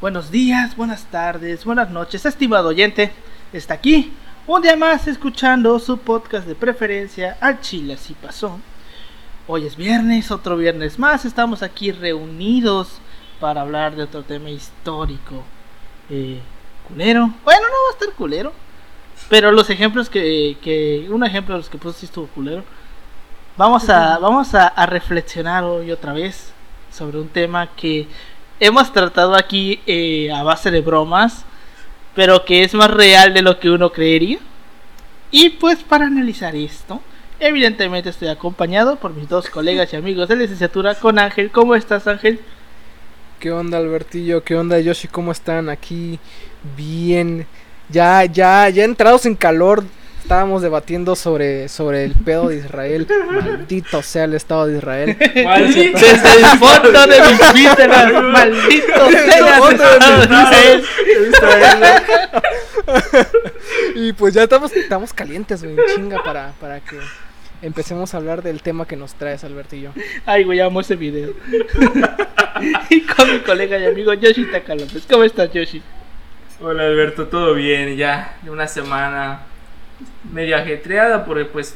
Buenos días, buenas tardes, buenas noches, estimado oyente. Está aquí un día más escuchando su podcast de preferencia al Chile así pasó. Hoy es viernes, otro viernes más. Estamos aquí reunidos para hablar de otro tema histórico. Eh, culero. Bueno, no va a estar culero. Pero los ejemplos que, que un ejemplo de los que puse sí estuvo culero. Vamos a, vamos a, a reflexionar hoy otra vez sobre un tema que hemos tratado aquí eh, a base de bromas, pero que es más real de lo que uno creería. Y pues para analizar esto, evidentemente estoy acompañado por mis dos colegas y amigos de licenciatura con Ángel. ¿Cómo estás Ángel? ¿Qué onda Albertillo? ¿Qué onda Yoshi? ¿Cómo están? Aquí bien. Ya, ya, ya entrados en calor estábamos debatiendo sobre, sobre el pedo de Israel. Maldito sea el Estado de Israel. Desde el fondo de mis vísceras, maldito sea el Estado de Israel. y pues ya estamos, estamos calientes, güey, chinga para, para que empecemos a hablar del tema que nos traes, Albertillo. Ay, güey, amo ese video. y con mi colega y amigo Yoshi Takalopes. ¿Cómo estás, Yoshi? Hola Alberto, todo bien, ya de una semana medio ajetreada porque pues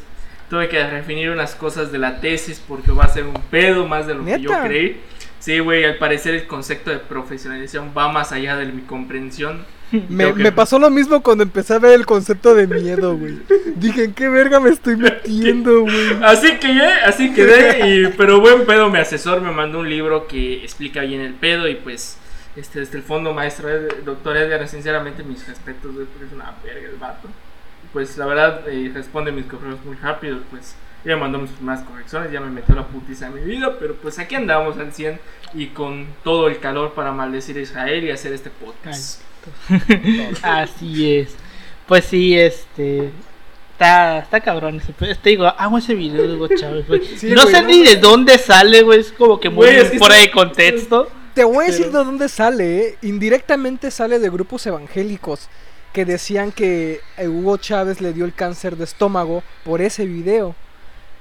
tuve que definir unas cosas de la tesis porque va a ser un pedo más de lo que yo ¿Neta? creí. Sí, güey, al parecer el concepto de profesionalización va más allá de mi comprensión. Me, que- me pasó lo mismo cuando empecé a ver el concepto de miedo, güey. Dije, ¿en qué verga me estoy metiendo, güey? Así que ya, así quedé, y, pero buen pedo, mi asesor me mandó un libro que explica bien el pedo y pues este, desde el fondo maestro, doctor Edgar, sinceramente mis respetos, güey, porque es una verga el vato. Pues la verdad eh, responde mis correos muy rápido, pues ya mandó mis primeras correcciones, ya me metió la putiza en mi vida, pero pues aquí andamos al 100 y con todo el calor para maldecir a Israel y hacer este podcast. Así es. Pues sí, este. Está, está cabrón ese Te digo, amo ese video de Hugo Chávez, güey. Sí, no güey, sé no, ni de dónde sale, güey. Es como que muy Güey, es que fuera de contexto. Te voy a decir Pero- de dónde sale, ¿eh? Indirectamente sale de grupos evangélicos que decían que eh, Hugo Chávez le dio el cáncer de estómago por ese video.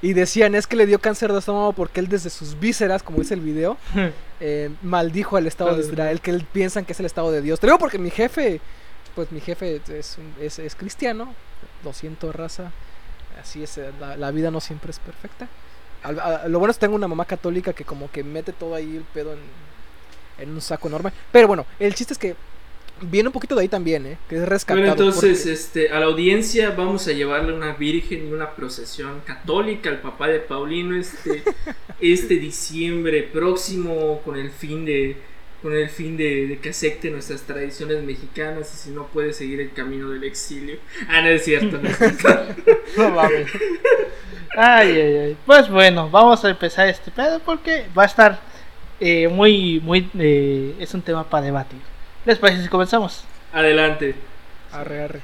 Y decían, es que le dio cáncer de estómago porque él desde sus vísceras, como dice el video, eh, maldijo al Estado de Israel, que él piensan que es el Estado de Dios. Te digo porque mi jefe, pues mi jefe es, es, es cristiano, lo siento raza, así es, eh, la, la vida no siempre es perfecta. A- lo bueno es que tengo una mamá católica que como que mete todo ahí el pedo en, en un saco enorme. Pero bueno, el chiste es que viene un poquito de ahí también, ¿eh? Que es rescatado. Bueno, entonces, porque- este, a la audiencia vamos a llevarle una virgen y una procesión católica al papá de Paulino este, este diciembre próximo con el fin de con el fin de, de que acepte nuestras tradiciones mexicanas y si no puede seguir el camino del exilio. Ah, no es cierto, no es cierto. No mames. Ay, ay, ay. Pues bueno, vamos a empezar este pedo porque va a estar eh, muy, muy. eh, es un tema para debatir. ¿Les parece si comenzamos? Adelante. Arre, arre.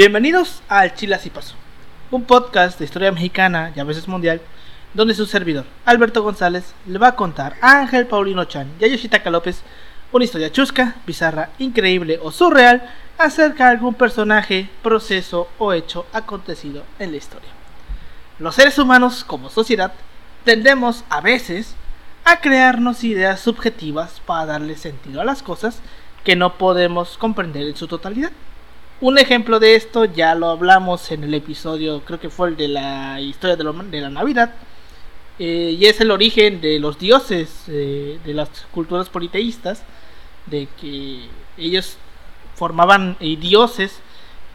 Bienvenidos al Chile Así Pasó, un podcast de historia mexicana y a veces mundial, donde su servidor, Alberto González, le va a contar a Ángel Paulino Chan y a Yoshitaka López una historia chusca, bizarra, increíble o surreal acerca de algún personaje, proceso o hecho acontecido en la historia. Los seres humanos, como sociedad, tendemos a veces a crearnos ideas subjetivas para darle sentido a las cosas que no podemos comprender en su totalidad. Un ejemplo de esto ya lo hablamos en el episodio, creo que fue el de la historia de, de la Navidad, eh, y es el origen de los dioses eh, de las culturas politeístas, de que ellos formaban eh, dioses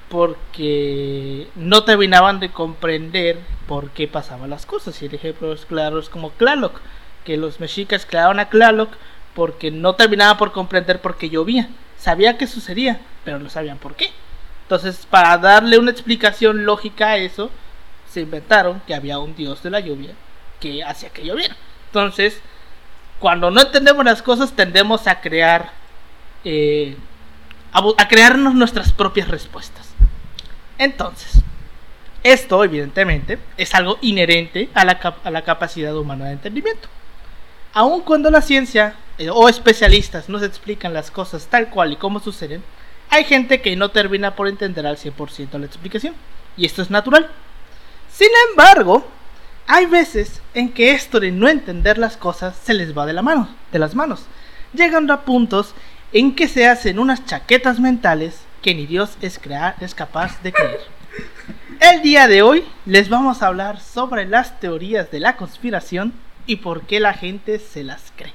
porque no terminaban de comprender por qué pasaban las cosas. Y el ejemplo es claro, es como Tlaloc, que los mexicas creaban a Tlaloc porque no terminaban por comprender por qué llovía. Sabía que sucedía, pero no sabían por qué. Entonces, para darle una explicación lógica a eso, se inventaron que había un dios de la lluvia que hacía que lloviera. Entonces, cuando no entendemos las cosas, tendemos a crear, eh, a, crearnos nuestras propias respuestas. Entonces, esto evidentemente es algo inherente a la, a la capacidad humana de entendimiento. Aun cuando la ciencia eh, o especialistas nos explican las cosas tal cual y como suceden, hay gente que no termina por entender al 100% la explicación. Y esto es natural. Sin embargo, hay veces en que esto de no entender las cosas se les va de la mano, de las manos, llegando a puntos en que se hacen unas chaquetas mentales que ni Dios es, crear, es capaz de creer. El día de hoy les vamos a hablar sobre las teorías de la conspiración y por qué la gente se las cree.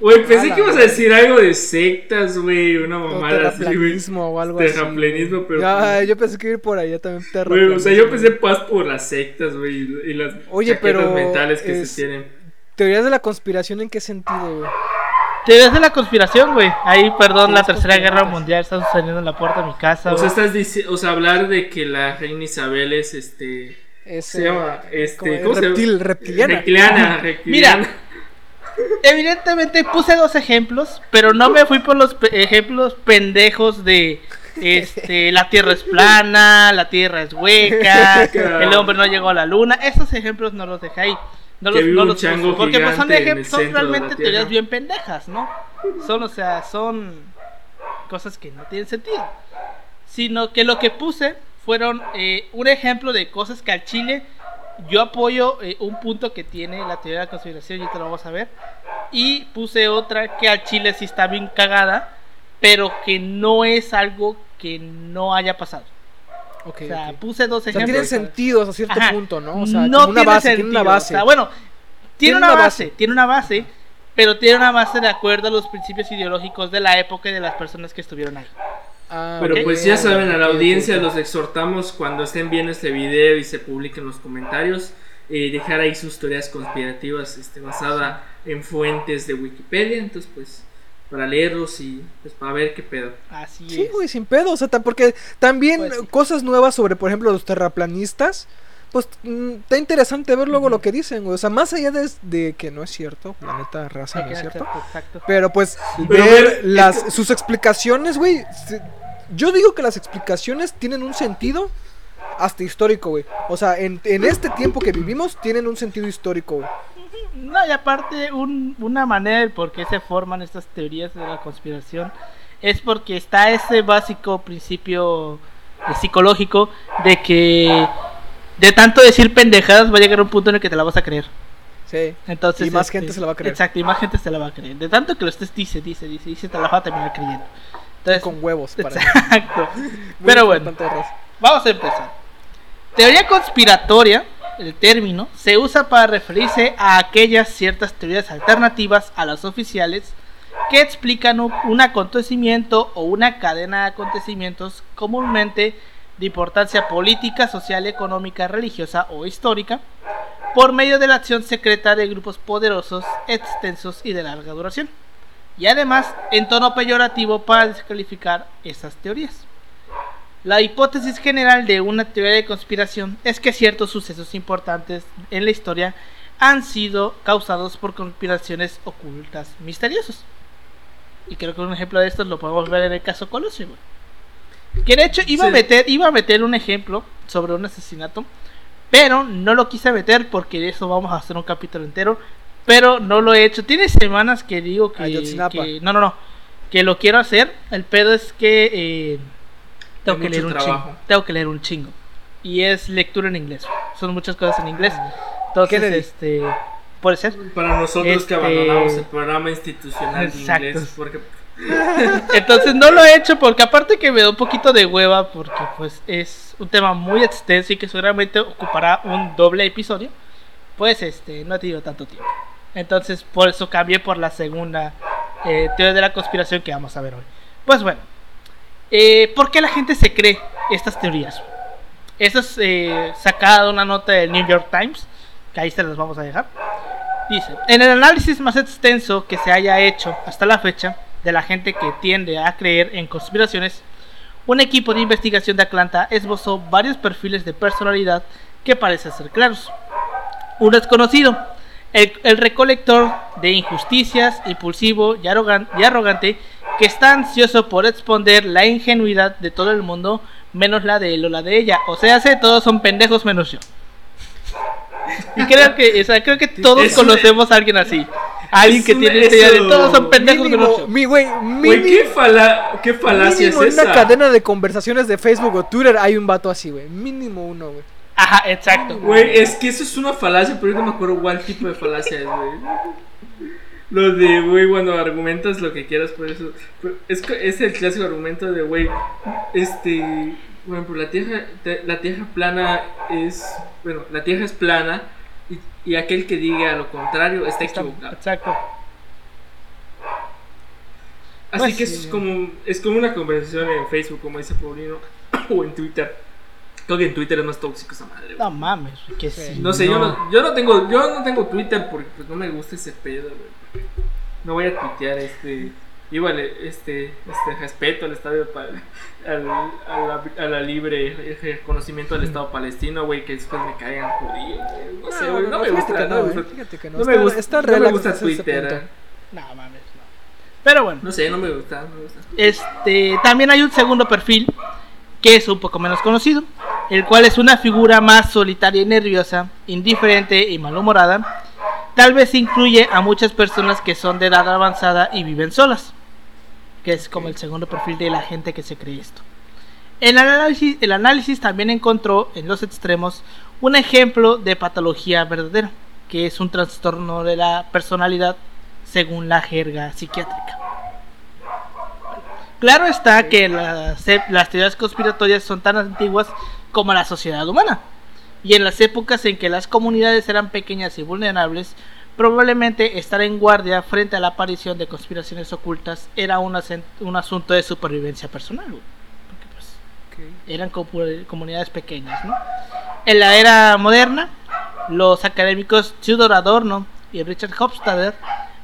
Güey, pensé que ibas a decir algo de sectas, güey. Una mamada así, güey. terraplanismo o algo así. Terraplanismo, pero. Ya, yo pensé que iba por allá también Güey, terraplanismo. o sea, yo pensé paz por las sectas, güey. Y las Oye, chaquetas pero mentales que es- se tienen. Teorías de la conspiración, ¿en qué sentido, güey? Teorías de la conspiración, güey. Ahí, perdón, la tercera guerra mundial está sucediendo en la puerta de mi casa. O sea, güey. estás dici- o sea, hablar de que la reina Isabel es este. Es, Se eh, llama, este, como ¿cómo se llama? reptil, reptiliana. Reptiliana, reptiliana. Evidentemente puse dos ejemplos, pero no me fui por los pe- ejemplos pendejos de este la Tierra es plana, la Tierra es hueca, el hombre no llegó a la luna. Esos ejemplos no los dejé ahí. No los, no los porque pues, son, gigante en ejem- el son realmente teorías bien pendejas, ¿no? Son, o sea, son cosas que no tienen sentido. Sino que lo que puse fueron eh, un ejemplo de cosas que al Chile yo apoyo eh, un punto que tiene la teoría de la conspiración y te lo vamos a ver. Y puse otra que al Chile sí está bien cagada, pero que no es algo que no haya pasado. Ok, o sea, puse dos O sea, ejemplos. tienen sentido hasta cierto Ajá. punto, ¿no? O sea, no como una tiene base, tiene una base. o sea, bueno, tiene, Tiene una, una base, base. tiene una base, pero tiene una base de acuerdo a los principios ideológicos de la época y de las personas que estuvieron ahí. Ah, Pero pues ya saben, a la audiencia los exhortamos cuando estén viendo este video y se publiquen los comentarios, eh, dejar ahí sus teorías conspirativas este, basada en fuentes de Wikipedia, entonces pues para leerlos y pues para ver qué pedo. Así Sí, es. güey, sin pedo. O sea, porque también Pues sí. cosas nuevas sobre, por ejemplo, los terraplanistas. Pues mm, está interesante ver luego lo que dicen, güey. O sea, más allá de, de que no es cierto, la neta raza no es cierto. Exacto. Pero pues Pero ver ver, las, sus explicaciones, güey. se- Yo digo que las explicaciones tienen un sentido hasta histórico, güey. O sea, en, en este tiempo que vivimos tienen un sentido histórico, güey. No, y aparte, un- una manera de por qué se forman estas teorías de la conspiración es porque está ese básico principio eh, psicológico de que de tanto decir pendejadas va a llegar un punto en el que te la vas a creer. Sí. Entonces, Y más este, gente se la va a creer. Exacto, y más gente se la va a creer. De tanto que lo estés dice, dice, dice, dice, te la va a terminar creyendo. Entonces, Con huevos, para exacto. Pero bueno. Vamos a empezar. Teoría conspiratoria, el término, se usa para referirse a aquellas ciertas teorías alternativas a las oficiales que explican un acontecimiento o una cadena de acontecimientos comúnmente de importancia política, social, económica, religiosa o histórica, por medio de la acción secreta de grupos poderosos, extensos y de larga duración, y además en tono peyorativo para descalificar esas teorías. La hipótesis general de una teoría de conspiración es que ciertos sucesos importantes en la historia han sido causados por conspiraciones ocultas misteriosas. Y creo que un ejemplo de esto lo podemos ver en el caso Colosio. Que de hecho iba a Sí. meter, iba a meter un ejemplo sobre un asesinato, pero no lo quise meter porque de eso vamos a hacer un capítulo entero. Pero no lo he hecho. Tiene semanas que digo que, que- no, no, no, que lo quiero hacer. El pedo es que eh, tengo Hay que leer un trabajo. chingo. Tengo que leer un chingo. Y es lectura en inglés. Son muchas cosas en inglés. Entonces, Kennedy. este, puede ser. Para nosotros Este- que abandonamos el programa institucional de inglés, porque Entonces no lo he hecho porque aparte que me da un poquito de hueva porque pues es un tema muy extenso y que seguramente ocupará un doble episodio, pues este no he tenido tanto tiempo. Entonces por eso cambié por la segunda eh, teoría de la conspiración que vamos a ver hoy. Pues bueno, Eh, ¿Por qué la gente se cree estas teorías? Esto es eh, sacado de una nota del New York Times, que ahí se las vamos a dejar. Dice, en el análisis más extenso que se haya hecho hasta la fecha de la gente que tiende a creer en conspiraciones, un equipo de investigación de Atlanta esbozó varios perfiles de personalidad que parecen ser claros. Un desconocido, el, el recolector de injusticias, impulsivo y, arrogan- y arrogante, que está ansioso por exponer la ingenuidad de todo el mundo, menos la de él o la de ella. O sea, sé, todos son pendejos menos yo. Y creo que, o sea, creo que todos Es conocemos a alguien así. Alguien es que tiene esta idea de eso- todos son pendejos Mínimo, mi güey, ¿qué, fala ¿qué falacia mínimo es en una esa? cadena de conversaciones de Facebook o Twitter hay un vato así, güey. Mínimo uno, güey. Ajá, exacto. Güey, es que eso es una falacia, pero yo no me acuerdo cuál tipo de falacia es, güey. Lo de, güey, cuando argumentas lo que quieras por eso. pero Es, que- es el clásico argumento de, güey, este. Bueno, pues la tierra, la tierra plana es. Bueno, la tierra es plana y, aquel que diga lo contrario está Está- equivocado. Exacto. Así Pues que es como, es como una conversación en Facebook, como dice Paulino, o en Twitter. Creo que en Twitter es más tóxico esa madre, güey. No mames, que Sí. sí. No sé, Yo, no, yo no tengo yo no tengo Twitter porque pues, no me gusta ese pedo, güey. No voy a tuitear este igual este este respeto al Estado al, a, la, a la libre reconocimiento del Estado palestino, güey, que después me caigan judíos. No sé, güey, no, me gusta, no me eh, gusta. Fíjate que no. No me Está- gusta, Twitter. eh. No mames, no. Pero bueno, No sé, no me gusta, no me gusta. este también hay un segundo perfil que es un poco menos conocido, el cual es una figura más solitaria y nerviosa, indiferente y malhumorada. Tal vez incluye a muchas personas que son de edad avanzada y viven solas, que es como el segundo perfil de la gente que se cree esto. El análisis, también encontró en los extremos un ejemplo de patología verdadera, que es un trastorno de la personalidad según la jerga psiquiátrica. Claro está que las teorías conspiratorias son tan antiguas como la sociedad humana. Y en las épocas en que las comunidades eran pequeñas y vulnerables, probablemente estar en guardia frente a la aparición de conspiraciones ocultas era un, un asunto de supervivencia personal. Porque pues eran comunidades pequeñas, ¿no? En la era moderna, los académicos Theodor Adorno y Richard Hofstadter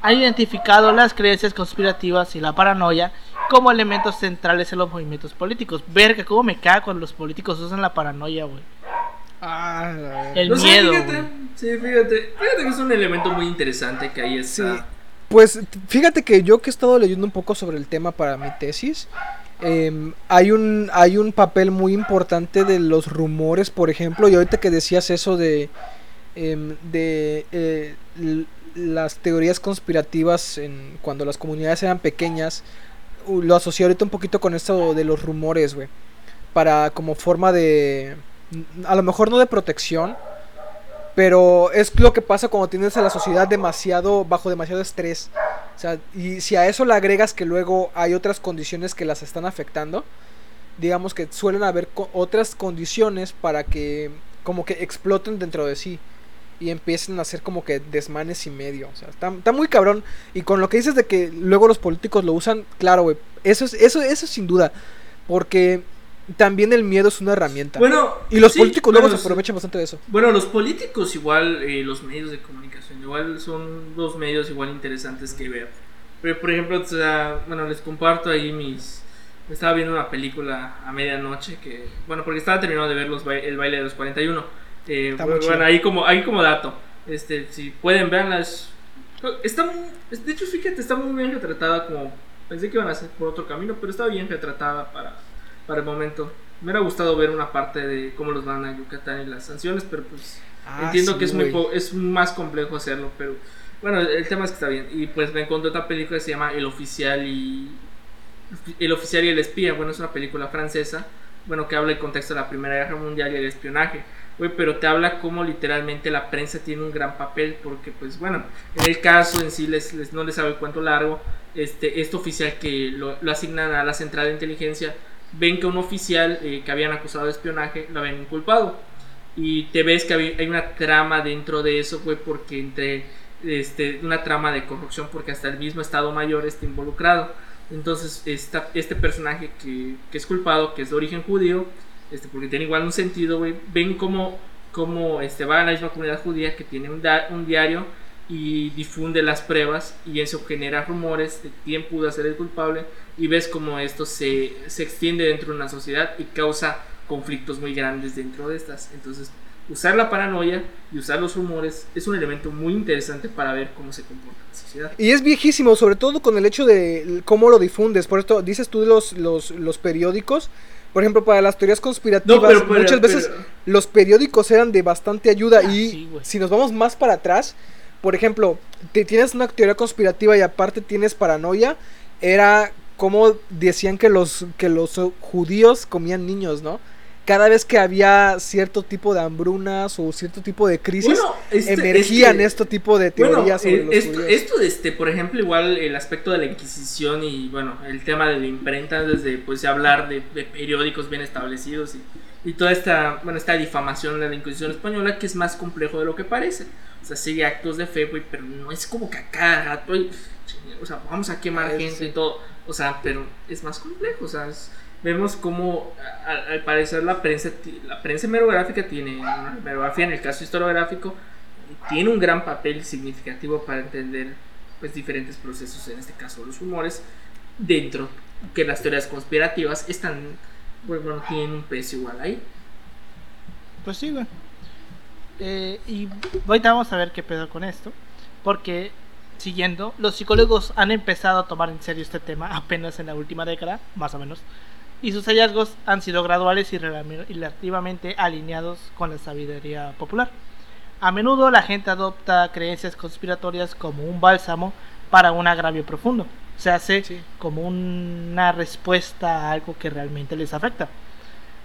han identificado las creencias conspirativas y la paranoia como elementos centrales en los movimientos políticos. Verga, cómo me caga cuando los políticos usan la paranoia, güey. Ah. El No sé, miedo. fíjate, sí, fíjate, fíjate que es un elemento muy interesante que ahí Sí, está. pues fíjate que yo que he estado leyendo un poco sobre el tema para mi tesis, em, hay, un, hay un papel muy importante de los rumores, por ejemplo, y ahorita que decías eso de, em, de eh, las teorías conspirativas en, cuando las comunidades eran pequeñas, lo asocié ahorita un poquito con esto de los rumores, güey, para como forma de, a lo mejor no de protección, pero es lo que pasa cuando tienes a la sociedad demasiado bajo demasiado estrés. O sea, y si a eso le agregas que luego hay otras condiciones que las están afectando, digamos que suelen haber otras condiciones para que como que exploten dentro de sí y empiecen a hacer como que desmanes y medio. O sea, está, está muy cabrón. Y con lo que dices de que luego los políticos lo usan, claro, güey. Eso es, eso, eso sin duda. Porque también el miedo es una herramienta. Bueno, y los sí, políticos luego bueno, se aprovechan bastante de eso. Bueno, los políticos igual, eh, los medios de comunicación, igual son dos medios igual interesantes que ver. Pero, por ejemplo, o sea, bueno, les comparto ahí mis... Estaba viendo una película a medianoche que... Bueno, porque estaba terminando de ver los bai- el baile de los 41. Eh, Está bueno, chido. ahí como, ahí como dato. Este, si pueden verlas... Está, de hecho, fíjate, está muy bien retratada como... Pensé que iban a ser por otro camino, pero está bien retratada para, para el momento. Me hubiera gustado ver una parte de cómo los van a Yucatán y las sanciones, pero pues... Ah, Entiendo sí, que es muy es más complejo hacerlo, pero bueno, el tema es que está bien. Y pues me encontré otra película que se llama El oficial y El oficial y el espía. Bueno, es una película francesa, bueno, que habla del contexto de la Primera Guerra Mundial y el espionaje. Güey, pero te habla cómo literalmente la prensa tiene un gran papel porque pues bueno, en el caso en sí les, les- no les sabe el cuento largo, este este oficial que lo, lo asignan a la central de inteligencia ven que un oficial eh, que habían acusado de espionaje lo habían inculpado y te ves que hay una trama dentro de eso, güey, porque entre este, una trama de corrupción, porque hasta el mismo Estado Mayor está involucrado. Entonces, esta, este personaje que, que es culpado, que es de origen judío, este, porque tiene igual un sentido, güey, ven cómo, cómo este, va a la misma comunidad judía que tiene un diario y difunde las pruebas y eso genera rumores de quién pudo ser el culpable y ves cómo esto se, se extiende dentro de una sociedad y causa conflictos muy grandes dentro de estas. Entonces, usar la paranoia y usar los rumores es un elemento muy interesante para ver cómo se comporta la sociedad. Y es viejísimo, sobre todo con el hecho de cómo lo difundes. Por esto dices tú de los, los, los periódicos. Por ejemplo, para las teorías conspirativas, No, pero- pero- muchas veces pero- los periódicos eran de bastante ayuda. Ah, y sí, si nos vamos más para atrás, por ejemplo, te tienes una teoría conspirativa y aparte tienes paranoia, era como decían que los, que los judíos comían niños, ¿no? Cada vez que había cierto tipo de hambrunas o cierto tipo de crisis, Bueno, este- emergían este- este tipo de Bueno, teorías sobre eh, los esto, judíos. esto, este, por ejemplo, igual el aspecto de la Inquisición y bueno, el tema de la imprenta, desde pues hablar de, de periódicos bien establecidos y, y toda esta, bueno, esta difamación de la Inquisición española que es más complejo de lo que parece. O sea, sigue actos de fe, güey, pero no es como que a cada rato o sea, vamos a quemar gente sí. y todo. O sea, pero es más complejo, o sea, es- vemos a- a- al parecer la prensa, la prensa hemerográfica tiene, una hemerografía en el caso historiográfico, tiene un gran papel significativo para entender pues diferentes procesos, en este caso los humores, dentro que las teorías conspirativas están, pues, bueno, tienen un peso igual ahí. Pues sí, güey. Eh, y ahorita vamos a ver qué pedo con esto. Porque, siguiendo, los psicólogos han empezado a tomar en serio este tema apenas en la última década, más o menos. Y sus hallazgos han sido graduales y relativamente alineados con la sabiduría popular. A menudo la gente adopta creencias conspiratorias como un bálsamo para un agravio profundo. Se hace Sí. como una respuesta a algo que realmente les afecta.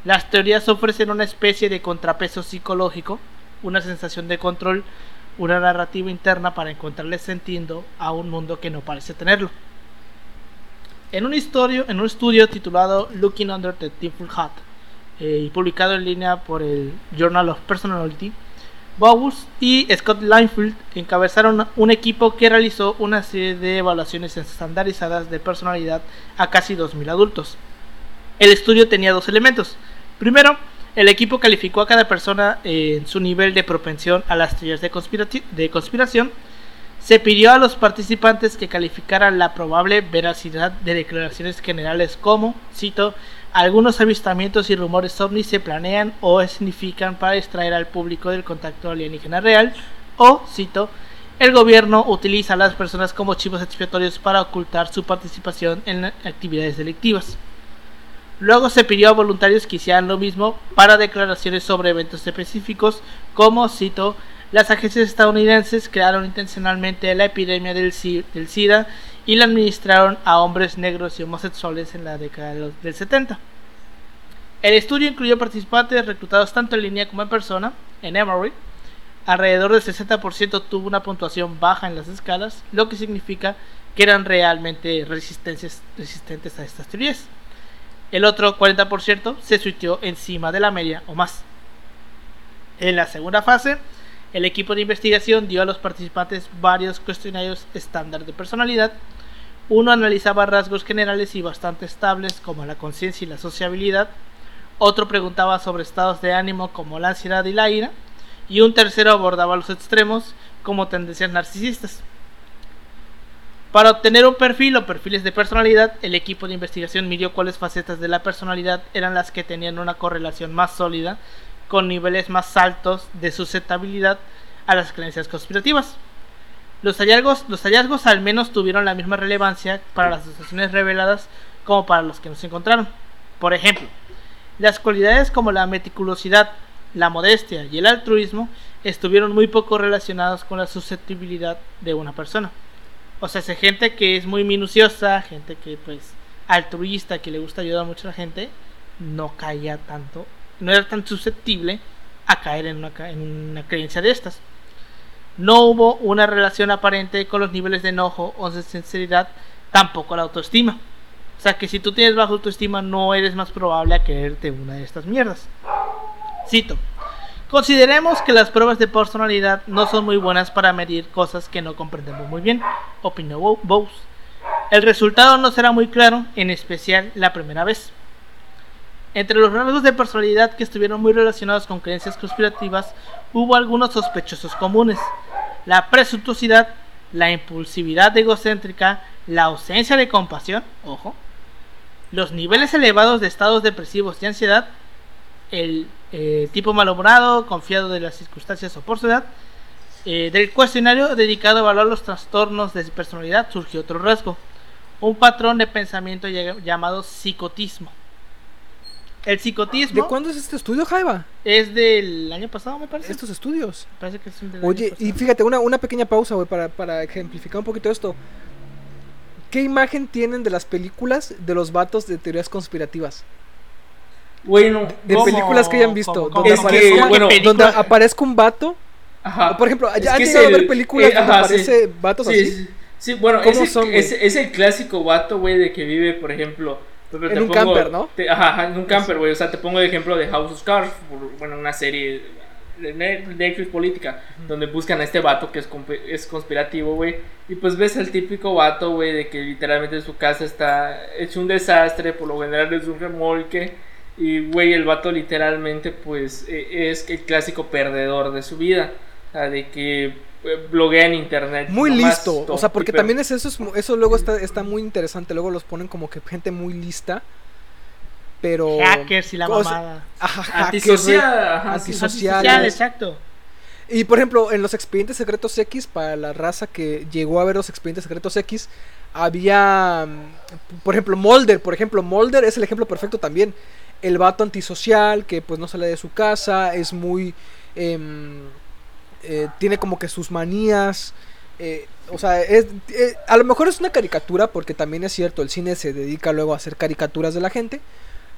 Las teorías ofrecen una especie de contrapeso psicológico, una sensación de control, una narrativa interna para encontrarle sentido a un mundo que no parece tenerlo. En un, historio, en un estudio titulado Looking Under the Tinfoil Hat eh, y publicado en línea por el Journal of Personality, Bowles y Scott Linefield encabezaron un equipo que realizó una serie de evaluaciones estandarizadas de personalidad a casi 2.000 adultos. El estudio tenía dos elementos. Primero, el equipo calificó a cada persona en su nivel de propensión a las teorías de, de conspiración. Se pidió a los participantes que calificaran la probable veracidad de declaraciones generales como, cito, algunos avistamientos y rumores ovnis se planean o significan para distraer al público del contacto alienígena real, o, cito, el gobierno utiliza a las personas como chivos expiatorios para ocultar su participación en actividades delictivas. Luego se pidió a voluntarios que hicieran lo mismo para declaraciones sobre eventos específicos, como, cito, las agencias estadounidenses crearon intencionalmente la epidemia del, si- del SIDA y la administraron a hombres negros y homosexuales en la década de los- del 70. El estudio incluyó participantes reclutados tanto en línea como en persona, en Emory. Alrededor del 60% tuvo una puntuación baja en las escalas, lo que significa que eran realmente resistentes a estas teorías. El otro 40% se suitió encima de la media o más. En la segunda fase, el equipo de investigación dio a los participantes varios cuestionarios estándar de personalidad. Uno analizaba rasgos generales y bastante estables como la conciencia y la sociabilidad. Otro preguntaba sobre estados de ánimo como la ansiedad y la ira. Y un tercero abordaba los extremos como tendencias narcisistas. Para obtener un perfil o perfiles de personalidad, el equipo de investigación midió cuáles facetas de la personalidad eran las que tenían una correlación más sólida con niveles más altos de susceptibilidad a las creencias conspirativas. Los hallazgos, los hallazgos al menos tuvieron la misma relevancia para las asociaciones reveladas como para los que no se encontraron. Por ejemplo, las cualidades como la meticulosidad, la modestia y el altruismo estuvieron muy poco relacionados con la susceptibilidad de una persona. O sea, es gente que es muy minuciosa, gente que pues altruista, que le gusta ayudar mucho a la gente, no caía tanto, no era tan susceptible a caer en una, en una creencia de estas. No hubo una relación aparente con los niveles de enojo o de sinceridad, tampoco la autoestima. O sea que si tú tienes baja autoestima no eres más probable a creerte una de estas mierdas. Cito. Consideremos que las pruebas de personalidad no son muy buenas para medir cosas que no comprendemos muy bien, opinó Bo- Bowes. El resultado no será muy claro, en especial la primera vez. Entre los rasgos de personalidad que estuvieron muy relacionados con creencias conspirativas, hubo algunos sospechosos comunes. La presuntuosidad, la impulsividad egocéntrica, la ausencia de compasión, ojo, los niveles elevados de estados depresivos y ansiedad, el eh, tipo malhumorado, confiado de las circunstancias o por su edad, eh, del cuestionario dedicado a evaluar los trastornos de personalidad surgió otro rasgo, un patrón de pensamiento llamado psicotismo. El ¿De psicotismo cuándo es este estudio, Jaiba? es del año pasado, me parece. Estos estudios. Me parece que es un del año Oye, y fíjate, una, una pequeña pausa, güey, para, para ejemplificar un poquito esto. ¿Qué imagen tienen de las películas de los vatos de teorías conspirativas? Güey, no. De ¿Cómo? películas que hayan visto. ¿Cómo? Donde, Es que, aparezca, bueno, donde aparezca un vato. Ajá. Por ejemplo, ¿ya han llegado a ver el- películas eh, donde ajá, sí. aparece vatos Sí, así? sí, sí, bueno, ¿Cómo es el, son, es, es el clásico vato, güey, de que vive, por ejemplo... ejemplo, En un camper, ¿no? te- ajá, ajá, en un camper, güey. O sea, te pongo el ejemplo de House of Cards, bueno, una serie de Ne- Netflix política, donde buscan a este vato que es, es conspirativo, güey. Y pues ves al típico vato, güey, de que literalmente su casa está hecho un desastre, por lo general es un remolque. Y, güey, el vato literalmente, pues, eh, es el clásico perdedor de su vida. O sea, de que bloguea en internet. Muy listo. O sea, porque pero- también es eso, es eso luego está, está muy interesante. Luego los ponen como que gente muy lista. Pero. Hackers y la mamada. Ajá, hackers, Antisocial, ajá, sí. Antisociales. Social, exacto. Y por ejemplo, en los expedientes secretos X, para la raza que llegó a ver los expedientes secretos X, había, mm, por ejemplo, Mulder. Por ejemplo, Mulder es el ejemplo perfecto también. El vato antisocial que pues no sale de su casa, es muy... em, eh, tiene como que sus manías. eh, o sea, es, eh, a lo mejor es una caricatura porque también es cierto, el cine se dedica luego a hacer caricaturas de la gente.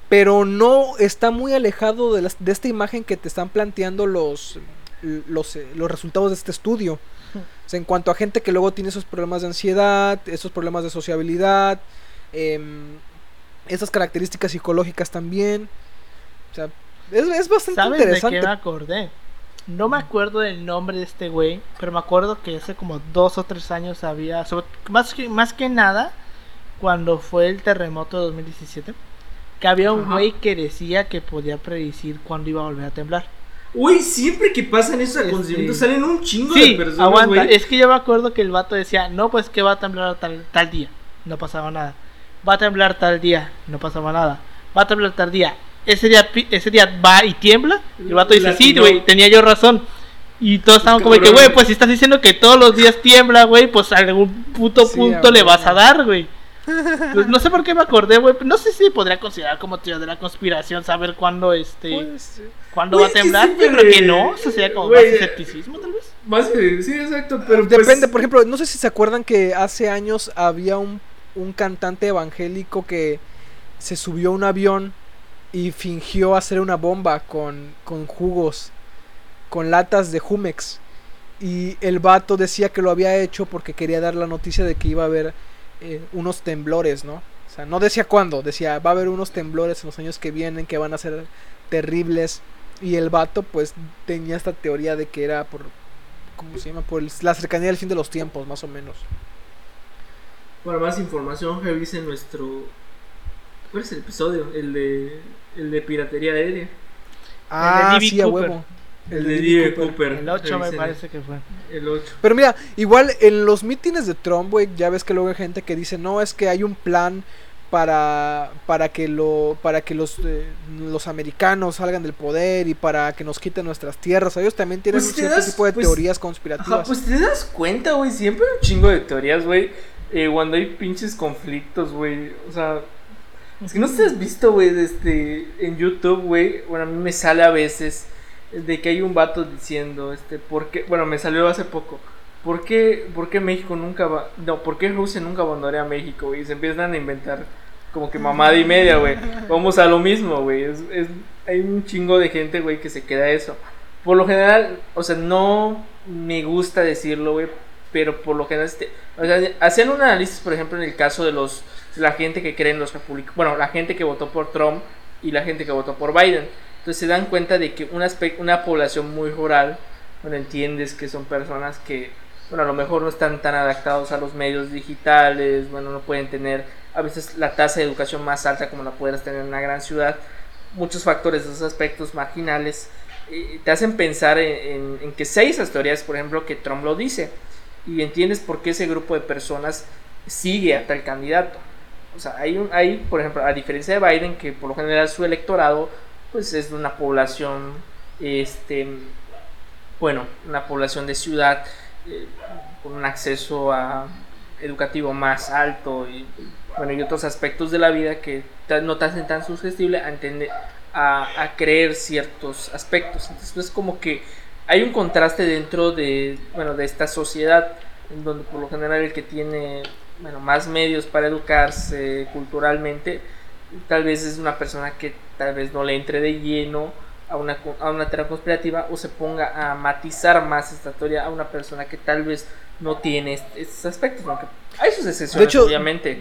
Pero no está muy alejado de, las- de esta imagen que te están planteando los, los, eh, los resultados de este estudio. O sea, en cuanto a gente que luego tiene esos problemas de ansiedad, esos problemas de sociabilidad, em, esas características psicológicas también. O sea, es, es bastante ¿Sabes de interesante. qué me acordé? No me acuerdo del nombre de este güey, pero me acuerdo que hace como dos o tres años había, sobre- más, que, más que nada, cuando fue el terremoto de 2017, que había un Ajá. güey que decía que podía predecir cuándo iba a volver a temblar. Güey, siempre que pasan esos Este- acontecimientos salen un chingo de Sí, personas, aguanta. güey. Es que yo me acuerdo que el vato decía, no, pues que va a temblar tal, tal día. No pasaba nada. Va a temblar tal día. No pasaba nada. Va a temblar tal día. Ese día, ese día va y tiembla. Y el vato dice, sí, güey, tenía yo razón. Y todos estaban como que, güey, pues si estás diciendo que todos los días tiembla, güey, pues a algún puto Sí, punto le vas a dar, güey. Pues no sé por qué me acordé, güey. No sé si podría considerar como teoría de la conspiración saber cuándo este Pues, cuándo va a temblar. Yo creo que no. Eso sería como más escepticismo, tal vez. Más, sí, exacto, pero pues- Depende, por ejemplo, no sé si se acuerdan que hace años había un, un cantante evangélico que se subió a un avión y fingió hacer una bomba con, con jugos, con latas de Jumex. Y el vato decía que lo había hecho porque quería dar la noticia de que iba a haber eh, unos temblores, ¿no? O sea, no decía cuándo, decía va a haber unos temblores en los años que vienen que van a ser terribles. Y el vato pues tenía esta teoría de que era por, ¿cómo se llama? Por la cercanía del fin de los tiempos, más o menos. Para más información, revisen nuestro. ¿Cuál es el episodio? El de, el de piratería aérea. Ah, D.B. sí, a huevo. El, de D.B. Cooper. El 8 me parece que fue. El 8. Pero mira, igual en los mítines de Trump, güey, ya ves que luego hay gente que dice, no, es que hay un plan para, para que lo para que los, eh, los americanos salgan del poder y para que nos quiten nuestras tierras. Ellos también tienen Pues un cierto das- tipo de pues- teorías Ajá, conspirativas. pues te das cuenta, güey. Siempre hay un chingo de teorías, güey. eh, cuando hay pinches conflictos, güey. O sea, es que no te has visto, güey, desde en YouTube, güey. Bueno, a mí me sale a veces de que hay un vato diciendo, este, ¿por qué? Bueno, me salió hace poco. ¿Por qué, por qué México nunca va.? No, ¿por qué Rusia nunca abandonaría a México, güey? Y se empiezan a inventar como que mamada y media, güey. Vamos a lo mismo, güey. Es, es- hay un chingo de gente, güey, que se queda eso. Por lo general, o sea, no me gusta decirlo, güey, pero por lo general, este, o sea, hacían un análisis, por ejemplo, en el caso de los, la gente que cree en los republicanos, bueno, la gente que votó por Trump y la gente que votó por Biden. Entonces se dan cuenta de que una, una población muy rural, bueno, entiendes que son personas que bueno, a lo mejor no están tan adaptados a los medios digitales, bueno, no pueden tener a veces la tasa de educación más alta como la pudieras tener en una gran ciudad, muchos factores esos aspectos marginales eh, te hacen pensar en, en, que seis esas teorías, por ejemplo, que Trump lo dice, y entiendes por qué ese grupo de personas sigue a tal candidato. O sea, hay, un, hay, por ejemplo, a diferencia de Biden, que por lo general su electorado, pues es de una población, este, bueno, una población de ciudad, eh, con un acceso a educativo más alto y bueno y otros aspectos de la vida que no te hacen tan susceptible a entender a, creer ciertos aspectos. Entonces es como que hay un contraste dentro de bueno de esta sociedad en donde por lo general el que tiene bueno más medios para educarse culturalmente tal vez es una persona que tal vez no le entre de lleno a una, a una teoría conspirativa o se ponga a matizar más esta teoría a una persona que tal vez no tiene estos aspectos, aunque hay sus excepciones, de hecho, obviamente.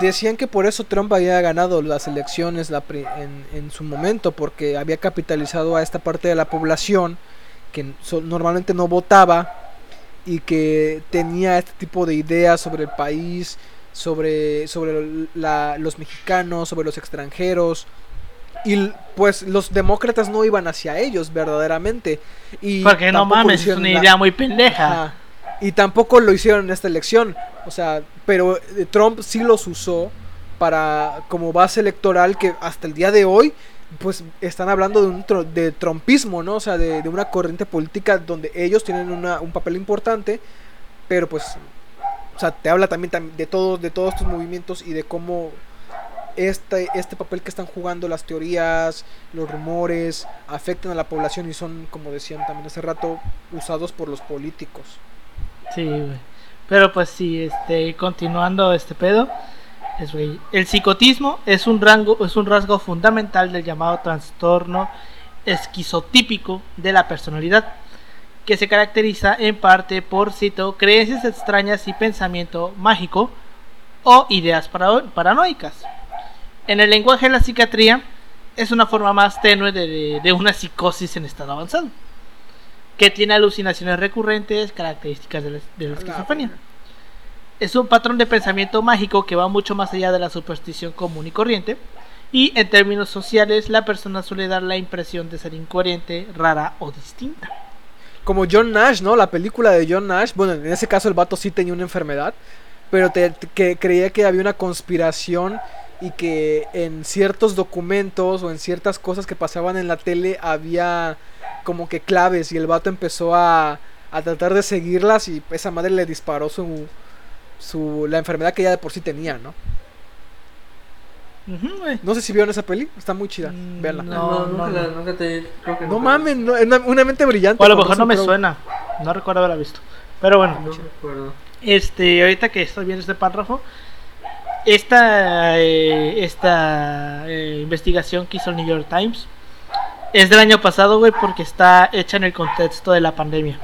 Decían que por eso Trump había ganado las elecciones la en, en, su momento, porque había capitalizado a esta parte de la población que normalmente no votaba y que tenía este tipo de ideas sobre el país, sobre, sobre la, los mexicanos, sobre los extranjeros, y pues los demócratas no iban hacia ellos verdaderamente. Y Porque no mames, es una idea muy pendeja. Y tampoco lo hicieron en esta elección. O sea, pero eh, Trump sí los usó para como base electoral que hasta el día de hoy pues están hablando de un de trumpismo, ¿no? O sea, de, de una corriente política donde ellos tienen una, un papel importante, pero pues o sea, te habla también de todos de todos estos movimientos y de cómo este, este papel que están jugando las teorías, los rumores, afectan a la población y son, como decían también hace rato, usados por los políticos. Sí, Pero pues sí, este, continuando este pedo, el psicotismo es un, rango, es un rasgo fundamental del llamado trastorno esquizotípico de la personalidad, que se caracteriza en parte por, cito, creencias extrañas y pensamiento mágico o ideas paranoicas. En el lenguaje de la psiquiatría es una forma más tenue de, una psicosis en estado avanzado, que tiene alucinaciones recurrentes características de la, esquizofrenia. Es un patrón de pensamiento mágico que va mucho más allá de la superstición común y corriente, y en términos sociales la persona suele dar la impresión de ser incoherente, rara o distinta. Como John Nash, ¿no? La película de John Nash, bueno, en ese caso el vato sí tenía una enfermedad, pero que creía que había una conspiración y que en ciertos documentos o en ciertas cosas que pasaban en la tele había como que claves y el vato empezó a, a tratar de seguirlas y esa madre le disparó su, su la enfermedad que ella de por sí tenía, ¿no? no sé si vieron esa peli, está muy chida. Mm, Veanla. No, no, nunca, te. no, mames, no, una, mente brillante. O a lo mejor no me suena, no recuerdo haberla visto. Pero bueno, no este, ahorita que estoy viendo este párrafo, esta, eh, esta eh, investigación que hizo el New York Times es del año pasado, güey, porque está hecha en el contexto de la pandemia.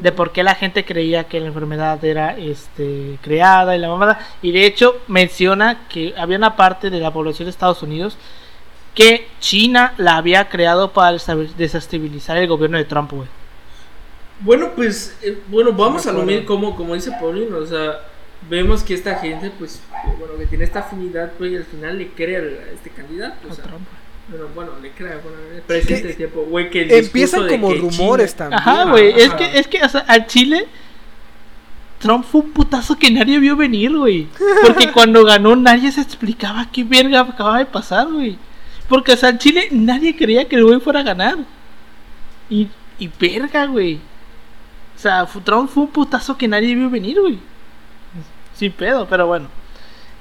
De por qué la gente creía que la enfermedad era este, creada y la mamada. Y de hecho menciona que había una parte de la población de Estados Unidos que China la había creado para desestabilizar el gobierno de Trump, güey. Bueno, pues, eh, bueno, vamos a lo mismo como, como dice Paulino, o sea, vemos que esta gente, pues, bueno, que tiene esta afinidad, pues, y al final le cree a este candidato. O sea, bueno, bueno, le cree, bueno, presente tiempo, güey, que el Empiezan como rumores también. Ajá, güey, es que, es que, o sea, al Chile, Trump fue un putazo que nadie vio venir, güey. Porque cuando ganó nadie se explicaba qué verga acababa de pasar, güey. Porque, o sea, al Chile nadie creía que el güey fuera a ganar. Y, y verga, güey. O sea, Trump fue un putazo que nadie vio venir, güey sin pedo, pero bueno.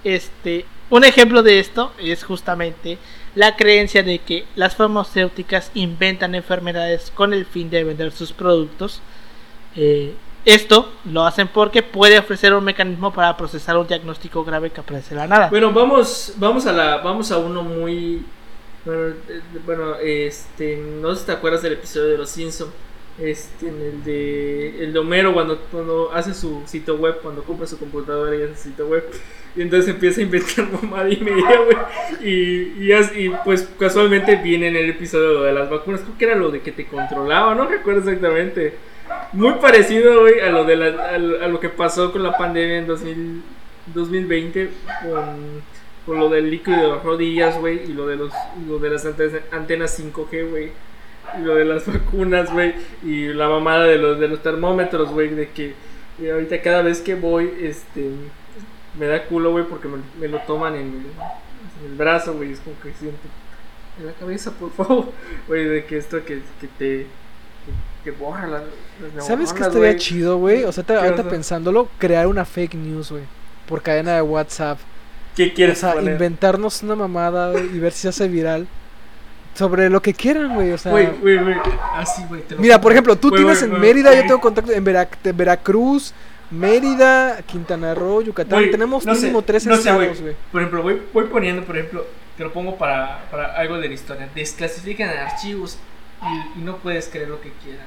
Este, un ejemplo de esto es justamente la creencia de que las farmacéuticas inventan enfermedades con el fin de vender sus productos. Eh, esto lo hacen porque puede ofrecer un mecanismo para procesar un diagnóstico grave que aparece la nada. Bueno, vamos, vamos a la, vamos a uno muy bueno, este, no sé si te acuerdas del episodio de Los Simpsons este, en el de el de Homero cuando, cuando hace su sitio web, cuando compra su computadora y hace su sitio web. Y entonces empieza a inventar mamada y media, güey. Y, y, y, pues casualmente viene en el episodio de las vacunas. Creo que era lo de que te controlaba, no recuerdo exactamente. muy parecido, güey, a lo, de la, a, a lo que pasó con la pandemia en 2000, 2020 con, con lo del líquido de las rodillas, güey, y lo de, los, lo de las antenas, antenas 5G, güey. Y lo de las vacunas, güey. Y la mamada de los, de los termómetros, güey. De que y ahorita cada vez que voy, este, me da culo, güey, porque me, me lo toman en el, en el brazo, güey. Es como que siento en la cabeza, por favor, güey, de que esto que, que te. Que, que borra las, las ¿Sabes qué neuronas, estaría chido, güey? O sea, te- ¿Qué ahorita pensándolo, crear una fake news, güey. Por cadena de WhatsApp. ¿Qué O quieres sea, poner? inventarnos una mamada y ver si se hace viral. Sobre lo que quieran, güey. O sea, Güey, güey, güey. Así, güey. te lo mira, por ejemplo, tú tienes en Mérida, yo tengo contacto en Vera- de Veracruz, Mérida, Quintana Roo, Yucatán. Tenemos no sé, mínimo tres no estados, güey. Por ejemplo, voy, voy poniendo, por ejemplo, te lo pongo para, para algo de la historia. Desclasifican archivos y, y no puedes creer lo que quieran.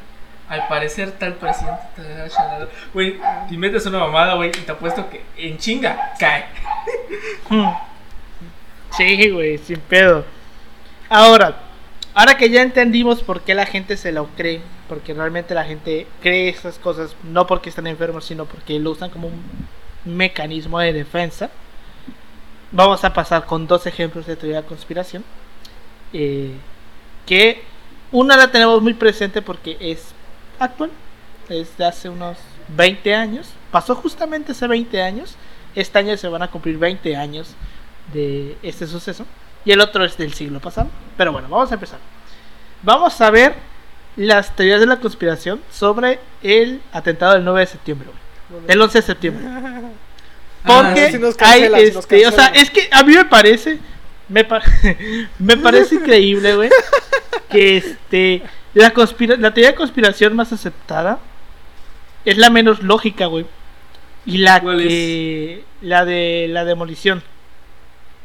Al parecer, tal presidente. Güey, te metes una mamada, güey, y te apuesto que en chinga cae. Sí, güey, sin pedo. Ahora, ahora que ya entendimos por qué la gente se lo cree, porque realmente la gente cree esas cosas no porque están enfermos, sino porque lo usan como un mecanismo de defensa. Vamos a pasar con dos ejemplos de teoría de conspiración. eh, que una la tenemos muy presente porque es actual, es de hace unos 20 años. Pasó justamente hace 20 años. Este año se van a cumplir 20 años de este suceso. Y el otro es del siglo pasado. Pero bueno, vamos a empezar. Vamos a ver las teorías de la conspiración sobre el atentado del 9 de septiembre. güey. Del 11 de septiembre. Porque Ah, nos hay, nos este, o sea, es que a mí me parece, me, me parece increíble, güey, que este, la, conspira la teoría de conspiración más aceptada es la menos lógica, güey. Y la ¿Cuál que, la de la demolición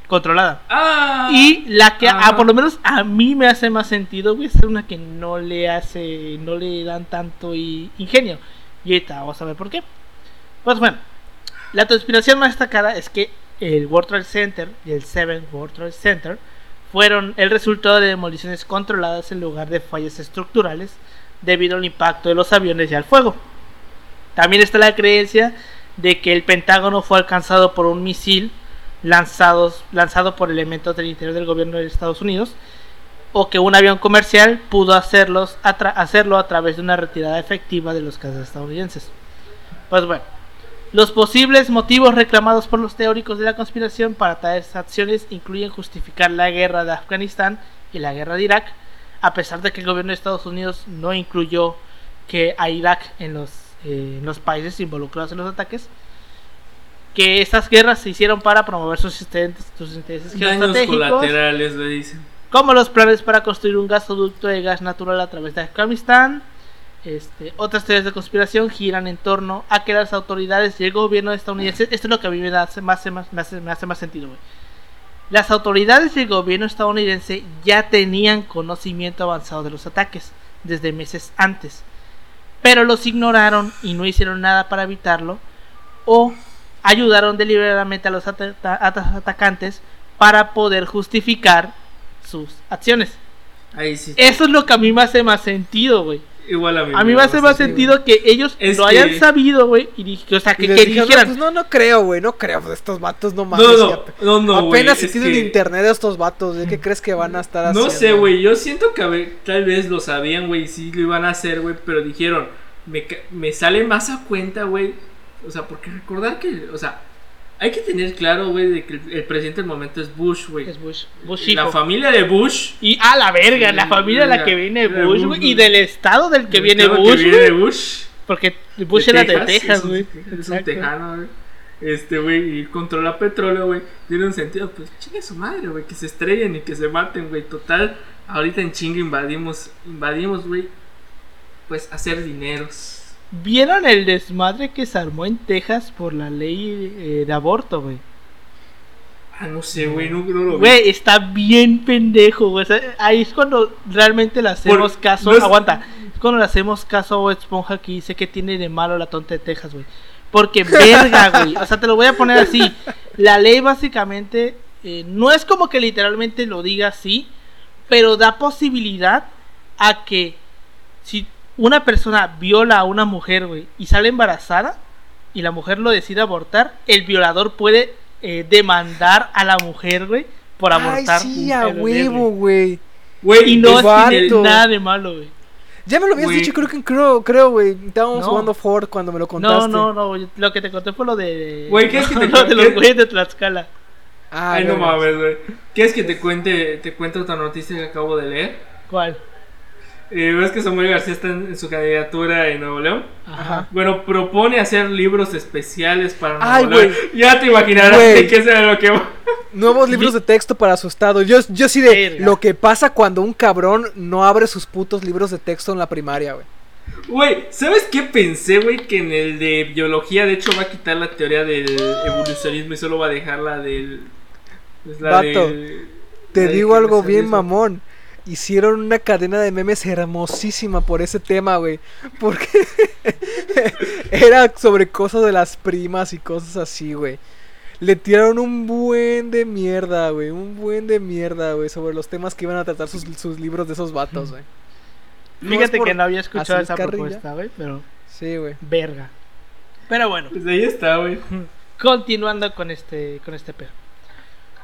controlada. ¡Ah! Y la que, Ajá. ah, por lo menos a mí me hace más sentido, güey, es una que no le hace, no le dan tanto ingenio. Y ahorita vamos a ver por qué. Pues bueno, la conspiración más destacada es que el World Trade Center y el Seven World Trade Center fueron el resultado de demoliciones controladas en lugar de fallas estructurales debido al impacto de los aviones y al fuego. También está la creencia de que el Pentágono fue alcanzado por un misil lanzados, lanzado por elementos del interior del gobierno de Estados Unidos o que un avión comercial pudo hacerlos a hacerlo a través de una retirada efectiva de los cazas estadounidenses. Pues bueno, los posibles motivos reclamados por los teóricos de la conspiración para tales acciones incluyen justificar la guerra de Afganistán y la guerra de Irak, a pesar de que el gobierno de Estados Unidos no incluyó que a Irak en los, eh, en los países involucrados en los ataques, que estas guerras se hicieron para promover sus, intereses- sus intereses geoestratégicos colaterales, le dicen. como los planes para construir un gasoducto de gas natural a través de Afganistán. Este, otras teorías de conspiración giran en torno a que las autoridades y el gobierno estadounidense, esto es lo que a mí me, da, más, más, me, hace, me hace más sentido, güey. Las autoridades y el gobierno estadounidense ya tenían conocimiento avanzado de los ataques desde meses antes, pero los ignoraron y no hicieron nada para evitarlo o ayudaron deliberadamente a los ata- ata- atacantes para poder justificar sus acciones. Ahí sí. Eso es lo que a mí me hace más sentido, güey. Igual a mí. A mí me hace más sentido que ellos Es lo que- hayan sabido, güey, y dije, o sea, que, dijeron, dijeran, no, pues no, no creo, güey, no creo. pues, Estos vatos no mames. No, no, no, no, Apenas se es tienen que- internet estos vatos. ¿De qué crees que van a estar haciendo? No sé, güey. Yo siento que a ver, tal vez lo sabían, güey. Sí lo iban a hacer, güey. Pero dijeron, me, me sale más a cuenta, güey. O sea, porque recordar que, o sea, hay que tener claro, güey, de que el, el presidente del momento es Bush, güey. es Bush, Bush La hijo. familia de Bush. Y a la verga, la familia de la que viene Bush, Bush, güey, y del estado del que el viene Bush, Que viene Bush. porque Bush era de Texas, güey. Es un tejano, güey. Este, güey, y controla petróleo, güey. Tiene un sentido, pues chingue su madre, güey. Que se estrellen y que se maten, güey. Total, ahorita en chinga invadimos, invadimos, güey. Pues hacer dineros. ¿Vieron el desmadre que se armó en Texas por la ley eh, de aborto, güey? Ah, no sé, güey, no, no lo vi. Güey, está bien pendejo, güey. O sea, ahí es cuando realmente le hacemos Por- caso. no es- Aguanta. Es cuando le hacemos caso a Bob Esponja que dice que tiene de malo la tonta de Texas, güey. Porque verga, güey. O sea, te lo voy a poner así. La ley básicamente eh, no es como que literalmente lo diga así, pero da posibilidad a que si una persona viola a una mujer, güey, y sale embarazada y la mujer lo decide abortar, el violador puede eh, demandar a la mujer, güey, por abortar. Ay, sí, a huevo, güey. Güey, Y no tiene nada de malo, güey. Ya me lo habías Güey. dicho, creo que creo, creo, güey. Estábamos No. jugando Ford cuando me lo No, contaste. no, no, güey, lo que te conté fue lo de... Güey, ¿qué es que te lo de los güeyes de Tlaxcala. Ah, Ay, no mames, güey. ¿Quieres que te cuente, te cuente otra noticia que acabo de leer? ¿Cuál? Eh, ¿Ves que Samuel García está en, en su candidatura en Nuevo León? Ajá. Bueno, propone hacer libros especiales para Nuevo Ay, León. Ya te imaginarás de qué será lo que va. Nuevos libros de texto para su estado. Yo, yo sí de Verga. lo que pasa cuando un cabrón no abre sus putos libros de texto en la primaria, güey. Güey, ¿sabes qué pensé, güey? Que en el de biología, de hecho, va a quitar la teoría del evolucionismo y solo va a dejar la del. Pues la Vato, del- Te la digo algo bien mamón. Hicieron una cadena de memes hermosísima por ese tema, güey. Porque era sobre cosas de las primas y cosas así, güey. Le tiraron un buen de mierda, güey. Un buen de mierda, güey. Sobre los temas que iban a tratar sus, sus libros de esos vatos, güey. No Fíjate que no había escuchado esa carrilla. propuesta, güey, pero Sí, güey. verga. Pero bueno, Pues ahí está, güey. continuando con este con este pedo.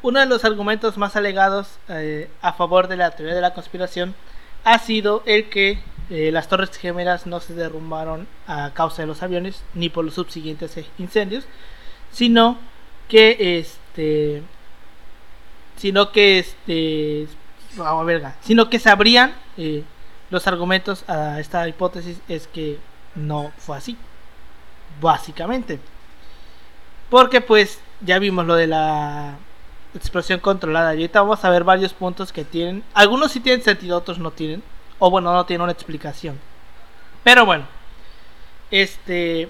Uno de los argumentos más alegados eh, a favor de la teoría de la conspiración ha sido el que eh, las torres gemelas no se derrumbaron a causa de los aviones ni por los subsiguientes incendios, sino que este sino que este ah, verga, sino que se abrían eh, los argumentos a esta hipótesis es que no fue así básicamente. Porque pues ya vimos lo de la explosión controlada. Y ahorita vamos a ver varios puntos que tienen algunos sí tienen sentido otros no tienen o bueno no tienen una explicación. Pero bueno este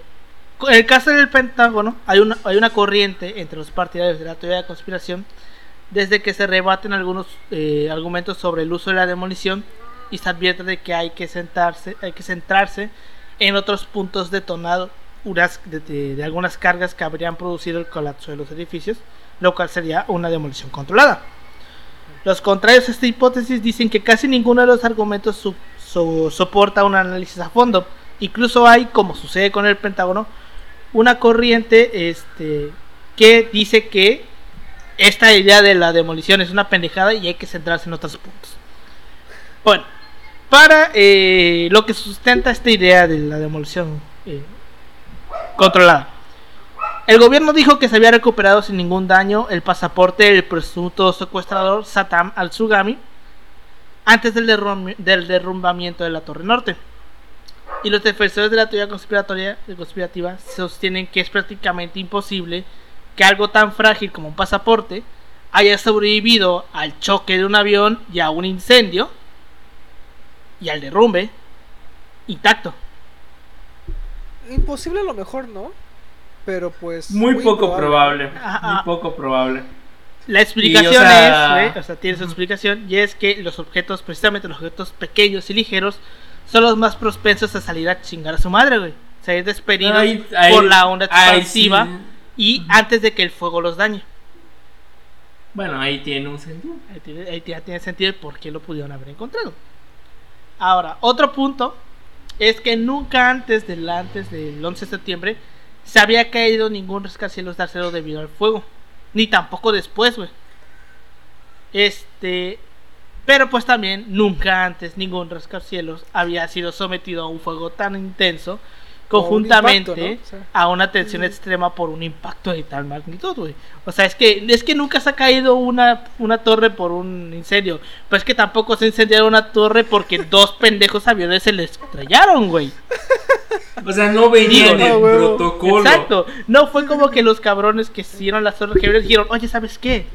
en el caso del Pentágono hay una, hay una corriente entre los partidarios de la teoría de conspiración desde que se rebaten algunos eh, argumentos sobre el uso de la demolición y se advierte de que hay que sentarse, hay que centrarse en otros puntos detonados unas- de, de- de algunas cargas que habrían producido el colapso de los edificios, lo cual sería una demolición controlada. Los contrarios a esta hipótesis dicen que casi ninguno de los argumentos su- so- soporta un análisis a fondo. Incluso hay, como sucede con el Pentágono, una corriente este, que dice que esta idea de la demolición es una pendejada y hay que centrarse en otros puntos. Bueno, para eh, lo que sustenta esta idea de la demolición eh, controlada. El gobierno dijo que se había recuperado sin ningún daño el pasaporte del presunto secuestrador Satam al-Sugami antes del, derrum- del derrumbamiento de la Torre Norte. Y los defensores de la teoría conspiratoria, conspirativa sostienen que es prácticamente imposible que algo tan frágil como un pasaporte haya sobrevivido al choque de un avión y a un incendio y al derrumbe intacto. Imposible a lo mejor, ¿no? Pero pues. Muy poco probable. Muy poco probable. La explicación Y, o sea- es, güey, o sea, tiene su explicación, y es que los objetos, precisamente los objetos pequeños y ligeros, son los más propensos a salir a chingar a su madre, güey. Salir despedidos Ahí- ahí- por la onda expansiva sí. y antes de que el fuego los dañe. Bueno, ahí tiene un sentido. Ahí tiene, ahí ya tiene sentido el por qué lo pudieron haber encontrado. Ahora, otro punto es que nunca antes del antes del 11 de septiembre se había caído ningún rascacielos de acero debido al fuego, ni tampoco después, güey. Este, pero pues también nunca antes ningún rascacielos había sido sometido a un fuego tan intenso Un conjuntamente impacto, ¿no? O sea. a una tensión extrema por un impacto de tal magnitud, güey. O sea, es que es que nunca se ha caído una, una torre por un incendio, pero es que tampoco se incendiaron una torre porque dos pendejos aviones se les estrellaron, güey. O sea, no venía en Digo, el no, huevo. protocolo. Exacto. No fue como que los cabrones que hicieron las torres gemelas dijeron, oye, ¿sabes qué?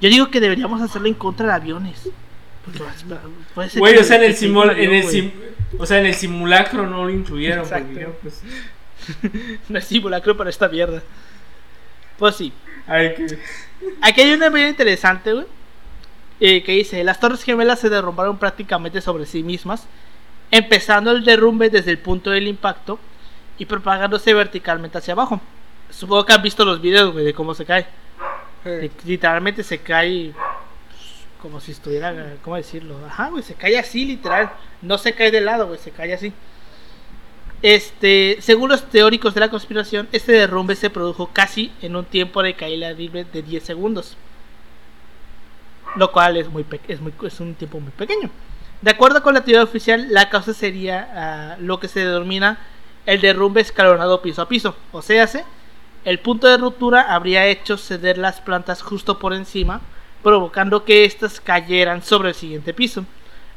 Yo digo que deberíamos hacerlo en contra de aviones. Porque puede ser Güey, o sea, en el, incluyó, en el sim- o sea, en el simulacro no lo incluyeron. Exacto. Porque, pues, No es simulacro para esta mierda. Pues sí. hay que... Aquí hay una video interesante, güey. eh, que dice, las torres gemelas se derrumbaron prácticamente sobre sí mismas, empezando el derrumbe desde el punto del impacto y propagándose verticalmente hacia abajo. Supongo que han visto los videos, güey, de cómo se cae. Literalmente se cae como si estuviera, ¿cómo decirlo? Ajá, güey, se cae así, literal. No se cae de lado, güey, se cae así. Este, según los teóricos de la conspiración, este derrumbe se produjo casi en un tiempo de caída libre de 10 segundos. Lo cual es, muy es, muy, es un tiempo muy pequeño. De acuerdo con la teoría oficial, la causa sería ah, lo que se denomina el derrumbe escalonado piso a piso. O sea, se- el punto de ruptura habría hecho ceder las plantas justo por encima, provocando que éstas cayeran sobre el siguiente piso,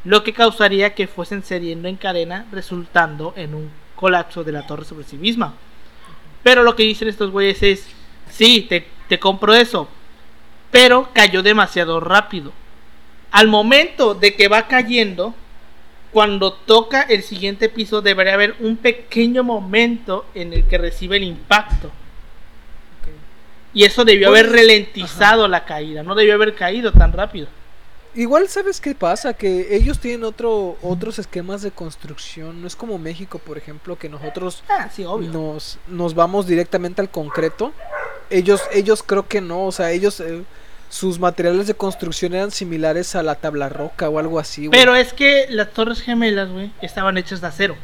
lo que causaría que fuesen cediendo en cadena, resultando en un colapso de la torre sobre sí misma. Pero lo que dicen estos güeyes es, sí, te, te compro eso, pero cayó demasiado rápido. Al momento de que va cayendo, cuando toca el siguiente piso debería haber un pequeño momento en el que recibe el impacto. Y eso debió haber ralentizado la caída, no debió haber caído tan rápido. Igual sabes qué pasa, que ellos tienen otro, otros esquemas de construcción, no es como México, por ejemplo, que nosotros Ah, sí, obvio. nos, nos vamos directamente al concreto. Ellos, ellos creo que no, o sea, ellos, eh, sus materiales de construcción eran similares a la tabla roca o algo así. güey. Pero es que las torres gemelas, güey, estaban hechas de acero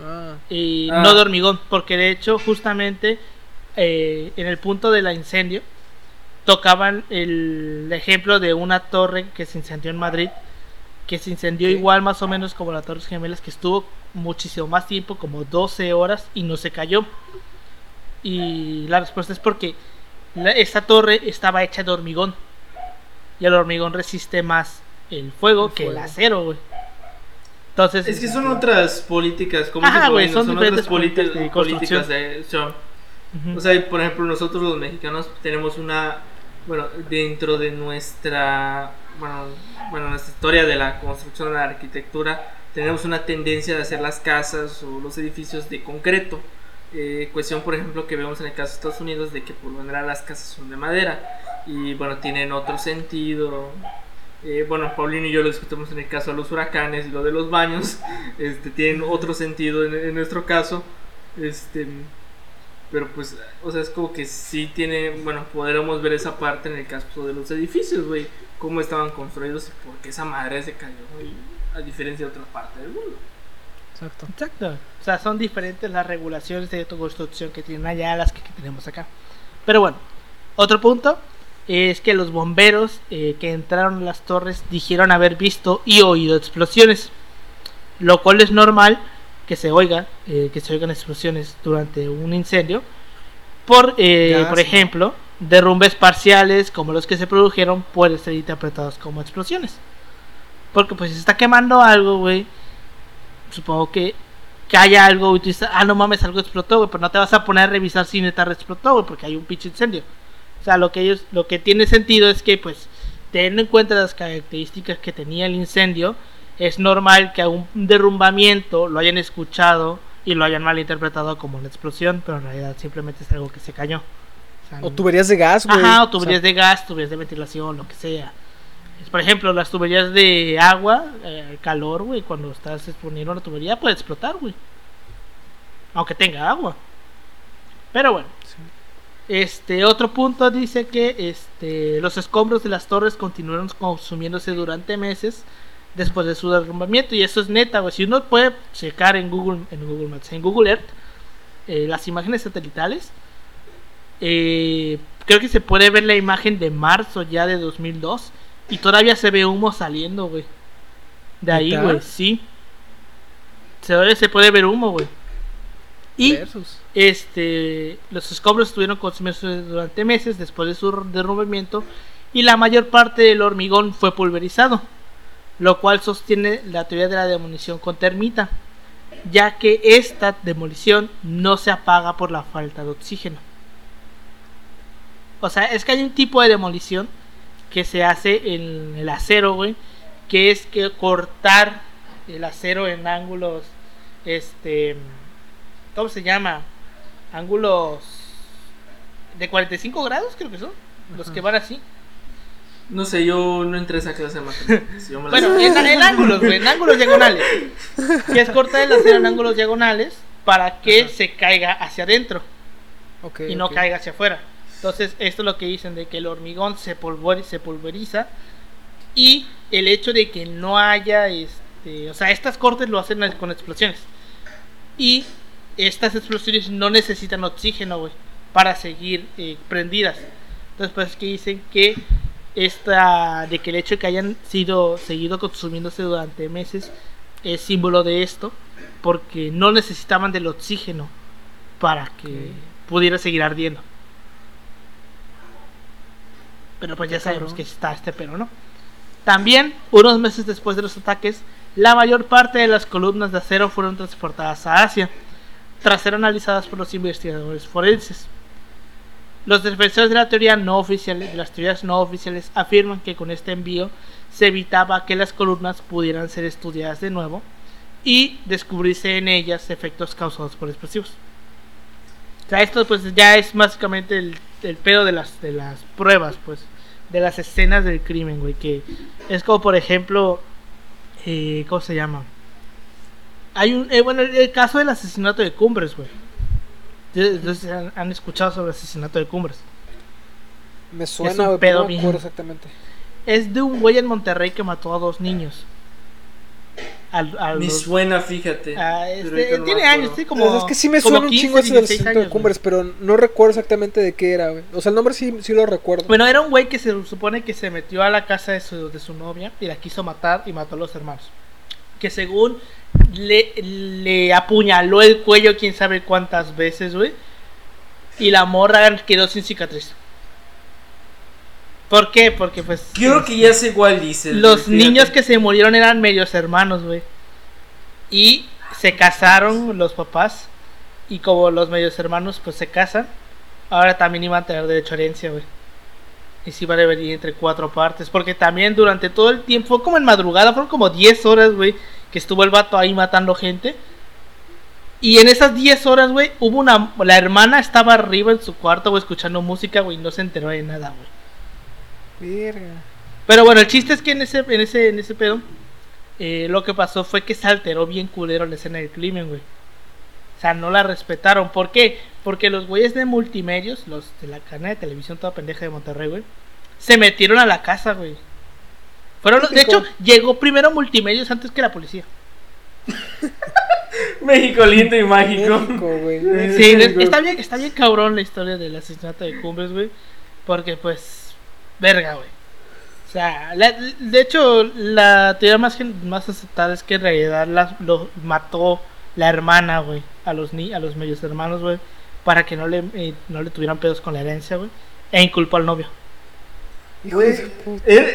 Ah, y Ah. no de hormigón, porque de hecho justamente eh, en el punto del incendio tocaban el ejemplo de una torre que se incendió en Madrid, que se incendió igual más o menos como las torres gemelas, que estuvo muchísimo más tiempo, como 12 horas y no se cayó. Y la respuesta es porque la- esta torre estaba hecha de hormigón y el hormigón resiste más el fuego El que el acero, güey. Entonces, Es que son otras políticas, como Ajá, son otras diferentes políticas, políticas de políticas construcción. de son- O sea, por ejemplo, nosotros los mexicanos tenemos una, bueno, dentro de nuestra, bueno, bueno, nuestra historia de la construcción de la arquitectura, tenemos una tendencia de hacer las casas o los edificios de concreto. Eh, cuestión, por ejemplo, que vemos en el caso de Estados Unidos, de que por lo general las casas son de madera y, bueno, tienen otro sentido. Eh, bueno, Paulino y yo lo discutimos en el caso de los huracanes y lo de los baños, este, tienen otro sentido en, en nuestro caso. Este, pero pues, o sea, es como que sí tiene, bueno, podremos ver esa parte en el caso de los edificios, güey, cómo estaban construidos y por qué esa madre se cayó, güey, a diferencia de otras partes del mundo. exacto. Exacto. O sea, son diferentes las regulaciones de construcción que tienen allá a las que, que tenemos acá. Pero bueno, otro punto es que los bomberos eh, que entraron a las torres dijeron haber visto y oído explosiones. Lo cual es normal que se oiga, eh, que se oigan explosiones durante un incendio. Por, eh, por ejemplo, derrumbes parciales como los que se produjeron pueden ser interpretados como explosiones. Porque pues si se está quemando algo, güey. Supongo que, que haya algo y tú dices, ah, no mames, algo explotó, güey. Pero no te vas a poner a revisar si neta explotó, güey, porque hay un pinche incendio. O sea, lo que ellos, lo que tiene sentido es que, pues, teniendo en cuenta las características que tenía el incendio, es normal que a un derrumbamiento lo hayan escuchado y lo hayan malinterpretado como una explosión, pero en realidad simplemente es algo que se cayó. O, sea, O tuberías de gas, güey. Ajá, o sea, tuberías de gas, tuberías de ventilación, lo que sea. Por ejemplo, las tuberías de agua, eh, calor, güey, cuando estás exponiendo una tubería puede explotar, güey. Aunque tenga agua. Pero bueno. sí. Este otro punto dice que este los escombros de las torres continuaron consumiéndose durante meses después de su derrumbamiento y eso es neta, güey. Si uno puede checar en Google en Google Maps, en Google Earth eh, las imágenes satelitales, eh, creo que se puede ver la imagen de marzo ya de 2002 y todavía se ve humo saliendo, güey. De ahí, güey, sí. Se, se puede ver humo, güey. Y Versus. este, los escombros estuvieron consumidos durante meses después de su derrumbamiento y la mayor parte del hormigón fue pulverizado, lo cual sostiene la teoría de la demolición con termita, ya que esta demolición no se apaga por la falta de oxígeno. O sea, es que hay un tipo de demolición que se hace en el acero, güey, que es que cortar el acero en ángulos, este, ¿cómo se llama? Ángulos de 45 grados, creo que son, los Ajá. que van así. No sé, yo no entré a esa clase de matemáticas. yo me la Bueno, en, en ángulos, güey, en ángulos diagonales. Que es cortar el acero en ángulos diagonales para que Ajá. se caiga hacia adentro Ok, y no caiga hacia afuera. Entonces, esto es lo que dicen de que el hormigón se, polvori- se pulveriza y el hecho de que no haya, este, o sea, estas cortes lo hacen con explosiones y estas explosiones no necesitan oxígeno, güey, para seguir eh, prendidas. Entonces, pues que dicen que esta, de que el hecho de que hayan sido seguido consumiéndose durante meses es símbolo de esto, porque no necesitaban del oxígeno para que pudiera seguir ardiendo. Pero pues ya sabemos que está este pero, ¿no? También, unos meses después de los ataques, la mayor parte de las columnas de acero fueron transportadas a Asia, tras ser analizadas por los investigadores forenses. Los defensores de la teoría no oficial, de las teorías no oficiales afirman que con este envío se evitaba que las columnas pudieran ser estudiadas de nuevo y descubrirse en ellas efectos causados por explosivos. O esto pues ya es básicamente el, el pedo de las, de las pruebas, pues, de las escenas del crimen, güey, que es como por ejemplo, eh, ¿cómo se llama? Hay un, eh, bueno, el, caso del asesinato de Cumbres, güey. Entonces han, han escuchado sobre el asesinato de Cumbres. Me Es suena, un güey, pero pedo bien. exactamente. Es de un güey en Monterrey que mató a dos niños. Al- a Me los- suena, fíjate. Ah, este, no tiene años, sí, como. Pues es que sí me suena un 15, chingo ese del 16 asesinato de Cumbres, pero no recuerdo exactamente de qué era, güey. O sea, el nombre sí, sí lo recuerdo. Bueno, era un güey que se supone que se metió a la casa de su, de su novia y la quiso matar y mató a los hermanos. Que según le, le apuñaló el cuello quién sabe cuántas veces, güey. Y la morra quedó sin cicatriz. ¿Por qué? Porque pues... Creo que ya sé cuál dices. Los fíjate. niños que se murieron eran medios hermanos, güey. Y se casaron los papás. Y como los medios hermanos pues se casan, ahora también iban a tener derecho a herencia, güey. Y sí va a dividir entre cuatro partes. Porque también durante todo el tiempo, fue como en madrugada, fueron como 10 horas, güey, que estuvo el vato ahí matando gente. Y en esas 10 horas, güey, hubo una... La hermana estaba arriba en su cuarto, güey, escuchando música, güey, no se enteró de nada, güey. Verga. Pero bueno, el chiste es que en ese, en ese, en ese pedo, eh, lo que pasó fue que se alteró bien culero la escena del crimen, güey. O sea, no la respetaron. ¿Por qué? Porque los güeyes de multimedios, los de la cadena de televisión toda pendeja de Monterrey, güey, se metieron a la casa, güey. Fueron, los- de hecho, llegó primero multimedios antes que la policía. México lindo y mágico. México, güey. Sí, está bien, está bien cabrón la historia del asesinato de Cumbres, güey. Porque pues, verga, güey. O sea, la- de hecho, la teoría más, más aceptada es que en realidad la, lo mató la hermana, güey, a los ni a los medios hermanos, güey, para que no le, eh, no le tuvieran pedos con la herencia, güey. E inculpó al novio. Hijo de era,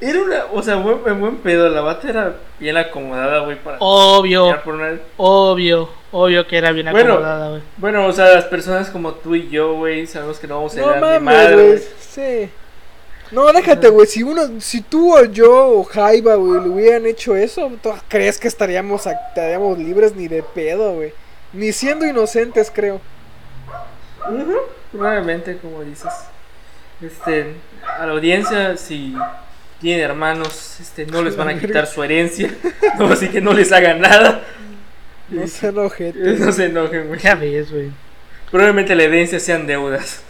era una, o sea, buen, en buen pedo. La bata era bien acomodada, güey, para. Obvio, poner- obvio, obvio que era bien Bueno, acomodada, güey. Bueno, o sea, las personas como tú y yo, güey, sabemos que no vamos a No mames, madre, güey. Sí. No, déjate, güey. Si uno, si tú o yo o Jaiba, güey, le hubieran hecho eso, ¿tú crees que estaríamos, estaríamos libres ni de pedo, güey? Ni siendo inocentes, creo. Ujú, Probablemente, como dices. Este, a la audiencia, si tienen hermanos, este, no les van a quitar su herencia. No, así que no les hagan nada. No se enojete. No se enojen, güey. Ya ves, güey. Probablemente la herencia sean deudas.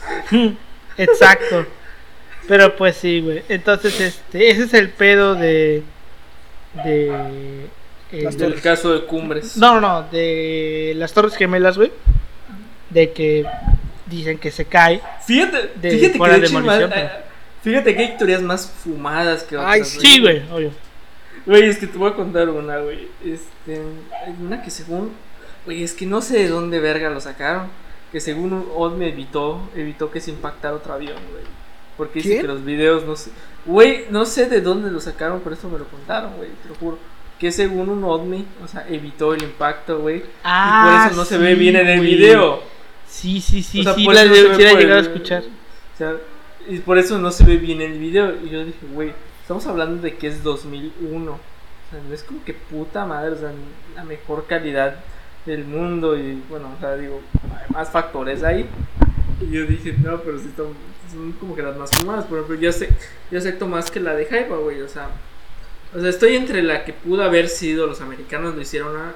Exacto. Pero pues sí, güey. Entonces, este, ese es el pedo de. De. Eh, El caso de Cumbres. no, no, no. De las Torres Gemelas, güey. De que dicen que se cae. Fíjate, De- fíjate que de demolición, más- eh, Fíjate que hay teorías más fumadas que otras. Ay, Sí, güey, obvio. Güey, es que te voy a contar una, güey. Este, hay una que según, güey, es que no sé de dónde verga lo sacaron. Que según OVNI evitó, evitó que se impactara otro avión, güey. Porque dice ¿Quién? que los videos no sé. Güey, no sé de dónde lo sacaron, pero eso me lo contaron, güey, te lo juro. Que según un OVNI, o sea, evitó el impacto, güey. y por Ah, eso no se ve bien en el video. Sí, sí, sí, O sea, sí, por la eso no por llegado a escuchar. O sea, y por eso no se ve bien el video. Y yo dije, güey, estamos hablando de que es 2001. O sea, no es como que puta madre, o sea, la mejor calidad del mundo. Y bueno, o sea, digo, hay más factores ahí. Y yo dije, no, pero son, son como que las más fumadas. Por ejemplo, yo, sé, yo acepto más que la de Hypa, güey. O sea, o sea, estoy entre la que pudo haber sido los americanos lo hicieron a.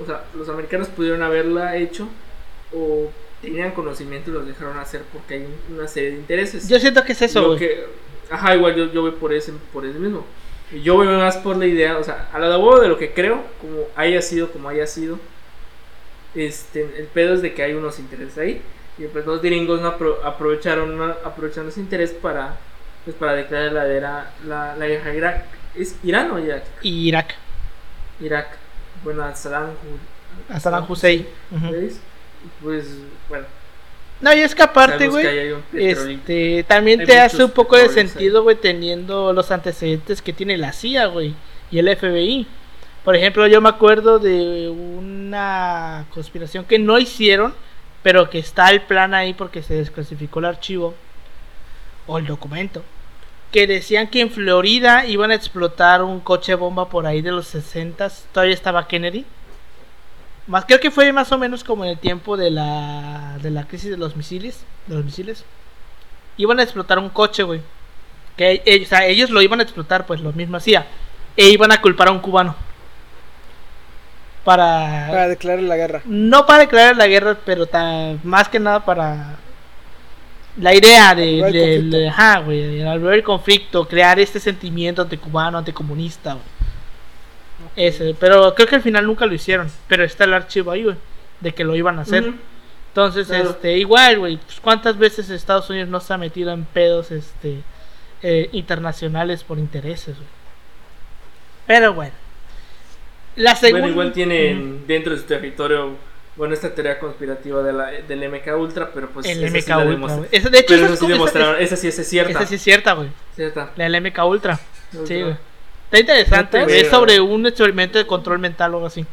O sea, los americanos pudieron haberla hecho. O tenían conocimiento y los dejaron hacer porque hay una serie de intereses. Yo siento que es eso, Lo que, Ajá, igual yo, yo voy por ese, por ese mismo. Yo voy más por la idea, o sea, a la de de lo que creo, como haya sido, como haya sido. Este, el pedo es de que hay unos intereses ahí. Y pues los gringos no apro- aprovecharon, no aprovecharon ese interés para, pues, para declarar la, la, la guerra a Irak. ¿Es Irán o Irak? Irak. Irak. Bueno, a Saddam, Hu- A Saddam Hussein. Pues, bueno. No, y es que aparte, güey. Este, también Hay te hace un poco de sentido, güey, teniendo los antecedentes que tiene la CIA, güey, y el FBI. Por ejemplo, yo me acuerdo de una conspiración que no hicieron, pero que está el plan ahí porque se desclasificó el archivo o el documento. Que decían que en Florida iban a explotar un coche bomba por ahí de los 60 todavía estaba Kennedy. Más creo que fue más o menos como en el tiempo de la de la crisis de los misiles, de los misiles. Iban a explotar un coche, güey. Que ellos, o sea, ellos lo iban a explotar, pues lo mismo hacía. E iban a culpar a un cubano. Para, Para declarar la guerra. no para declarar la guerra, pero ta- más que nada para la idea de, de- conflicto. de- ajá, güey, el conflicto, crear este sentimiento anticubano, anticomunista, güey. Ese, pero creo que al final nunca lo hicieron, pero está el archivo ahí, güey, de que lo iban a hacer. Entonces, Claro. este, igual, güey, pues, ¿cuántas veces Estados Unidos no se ha metido en pedos, este, eh, internacionales por intereses, güey? Pero bueno. La segunda... Bueno, igual tienen dentro de su territorio, bueno, esta teoría conspirativa de la, del MK Ultra, pero pues el sí MK la Ultra. Esa- de hecho, Pero esa esa es sí como- esa- demostraron, esa sí es cierta. esa sí es cierta, güey. cierta. La del MK Ultra. Sí, Ultra. güey. Está interesante, güey. Es sobre un experimento de control mental o algo así.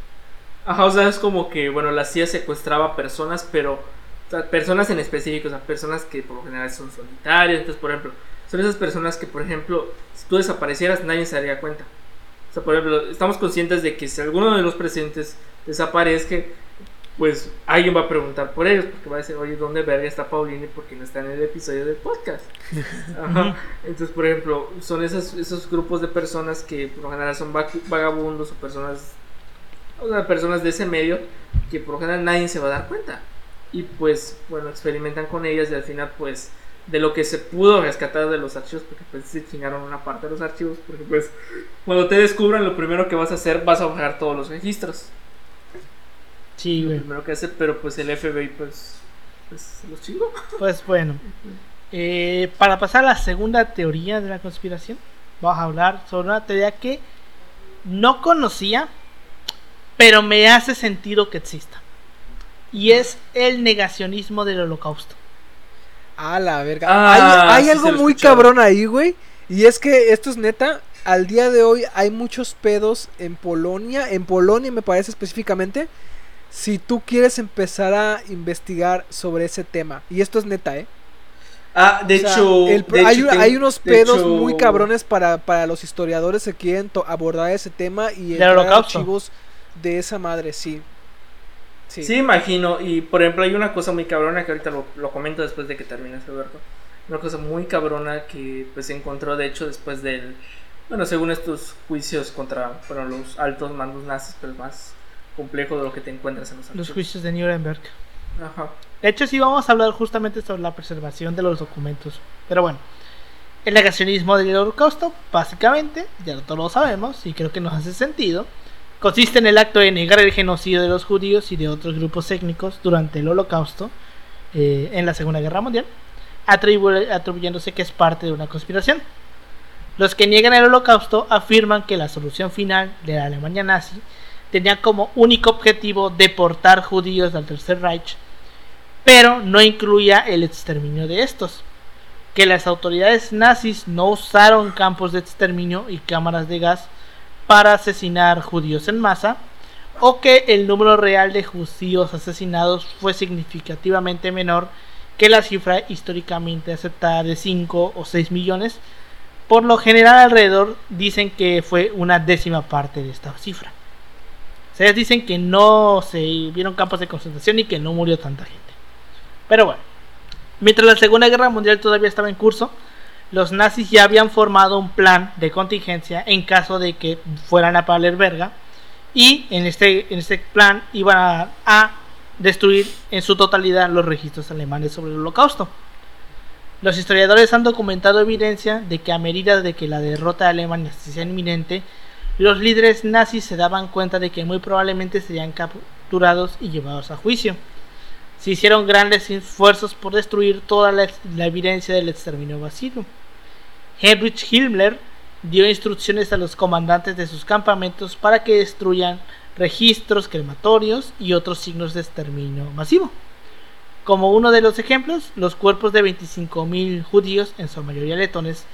Ajá, o sea, es como que, bueno, la CIA secuestraba personas, pero, o sea, personas en específico, o sea, personas que por lo general son solitarias, entonces, por ejemplo, son esas personas que, por ejemplo, si tú desaparecieras, nadie se daría cuenta. O sea, por ejemplo, estamos conscientes de que si alguno de los presentes desaparezca, pues alguien va a preguntar por ellos, porque va a decir, oye, ¿dónde verga está Paulini? Porque no está en el episodio del podcast. Ajá. Entonces, por ejemplo, son esos, esos grupos de personas que por lo general son vag- vagabundos o personas, o sea, personas de ese medio que por lo general nadie se va a dar cuenta. Y pues, bueno, experimentan con ellas y al final, pues, de lo que se pudo rescatar de los archivos, porque pues se chingaron una parte de los archivos, porque pues, cuando te descubran, lo primero que vas a hacer, vas a bajar todos los registros. Sí, Lo güey. primero que hace, pero pues el FBI, pues, pues los chingó. Pues bueno. Eh, para pasar a la segunda teoría de la conspiración, vamos a hablar sobre una teoría que no conocía, pero me hace sentido que exista. Y es el negacionismo del holocausto. A la verga. Ah, hay hay sí algo lo muy escuchado. cabrón ahí, güey. Y es que esto es neta. Al día de hoy hay muchos pedos en Polonia. En Polonia me parece específicamente. Si tú quieres empezar a investigar sobre ese tema. Y esto es neta, ¿eh? Ah, de O sea, hecho, el de hay, hecho, un- ten- hay unos pedos hecho- muy cabrones para, para los historiadores que quieren abordar ese tema y entrar archivos de esa madre, sí. Sí. Sí, imagino. Y por ejemplo, hay una cosa muy cabrona que ahorita lo, lo comento después de que termines, Alberto. Una cosa muy cabrona que pues se encontró, de hecho, después del. Bueno, según estos juicios contra bueno, los altos mandos nazis, pero más complejo de lo que te encuentras en los Los archivos. juicios de Nuremberg. Ajá. De hecho, sí vamos a hablar justamente sobre la preservación de los documentos. Pero bueno, el negacionismo del holocausto, básicamente, ya todos lo sabemos y creo que nos hace sentido, consiste en el acto de negar el genocidio de los judíos y de otros grupos étnicos durante el holocausto eh, en la Segunda Guerra Mundial, atribu- atribuyéndose que es parte de una conspiración. Los que niegan el holocausto afirman que la solución final de la Alemania nazi tenía como único objetivo deportar judíos al Tercer Reich pero no incluía el exterminio de estos. Que las autoridades nazis no usaron campos de exterminio y cámaras de gas para asesinar judíos en masa, o que el número real de judíos asesinados fue significativamente menor que la cifra históricamente aceptada de 5 o 6 millones. Por lo general alrededor dicen que fue una décima parte de esta cifra. Sea, ellos dicen que no se vieron campos de concentración y que no murió tanta gente. Pero bueno, mientras la Segunda Guerra Mundial todavía estaba en curso, los nazis ya habían formado un plan de contingencia en caso de que fueran a valer verga. Y en este, en este plan iban a, a destruir en su totalidad los registros alemanes sobre el holocausto. Los historiadores han documentado evidencia de que a medida de que la derrota de Alemania se hacía inminente, los líderes nazis se daban cuenta de que muy probablemente serían capturados y llevados a juicio. Se hicieron grandes esfuerzos por destruir toda la, evidencia del exterminio masivo. Heinrich Himmler dio instrucciones a los comandantes de sus campamentos para que destruyan registros crematorios y otros signos de exterminio masivo. Como uno de los ejemplos, los cuerpos de 25.000 judíos, en su mayoría letones,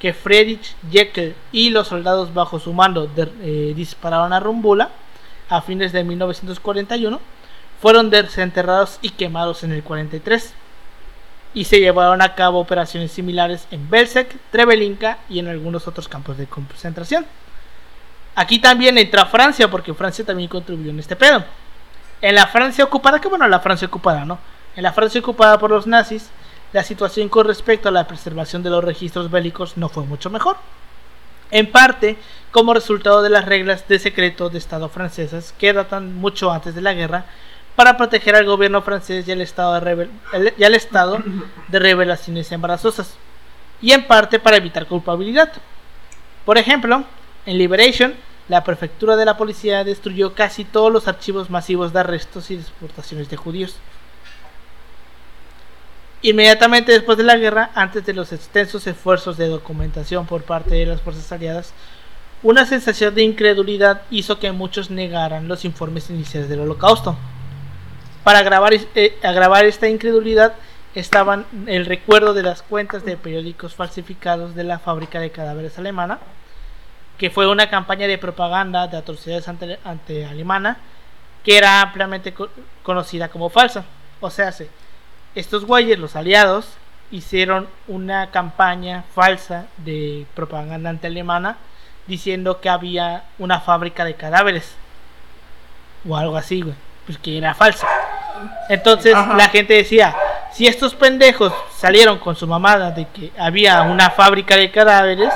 que Friedrich Jekyll y los soldados bajo su mando eh, dispararon a Rumbula a fines de 1941, fueron desenterrados y quemados en el 43 y se llevaron a cabo operaciones similares en Belzec, Treblinka y en algunos otros campos de concentración. Aquí también entra Francia, porque Francia también contribuyó en este pedo. En la Francia ocupada, que bueno, la Francia ocupada, ¿no? En la Francia ocupada por los nazis, la situación con respecto a la preservación de los registros bélicos no fue mucho mejor. En parte, como resultado de las reglas de secreto de Estado francesas que datan mucho antes de la guerra, para proteger al gobierno francés y al Estado de, y al revelaciones embarazosas, y en parte para evitar culpabilidad. Por ejemplo, en Liberation, la prefectura de la policía destruyó casi todos los archivos masivos de arrestos y deportaciones de judíos. Inmediatamente después de la guerra, antes de los extensos esfuerzos de documentación por parte de las fuerzas aliadas, una sensación de incredulidad hizo que muchos negaran los informes iniciales del holocausto. Para eh, agravar, esta incredulidad estaban el recuerdo de las cuentas de periódicos falsificados de la fábrica de cadáveres alemana, que fue una campaña de propaganda de atrocidades ante, alemana que era ampliamente conocida como falsa. O sea, estos güeyes, los aliados, hicieron una campaña falsa de propaganda anti-alemana diciendo que había una fábrica de cadáveres o algo así, güey, pues que era falsa. Entonces la gente decía, si estos pendejos salieron con su mamada de que había una fábrica de cadáveres,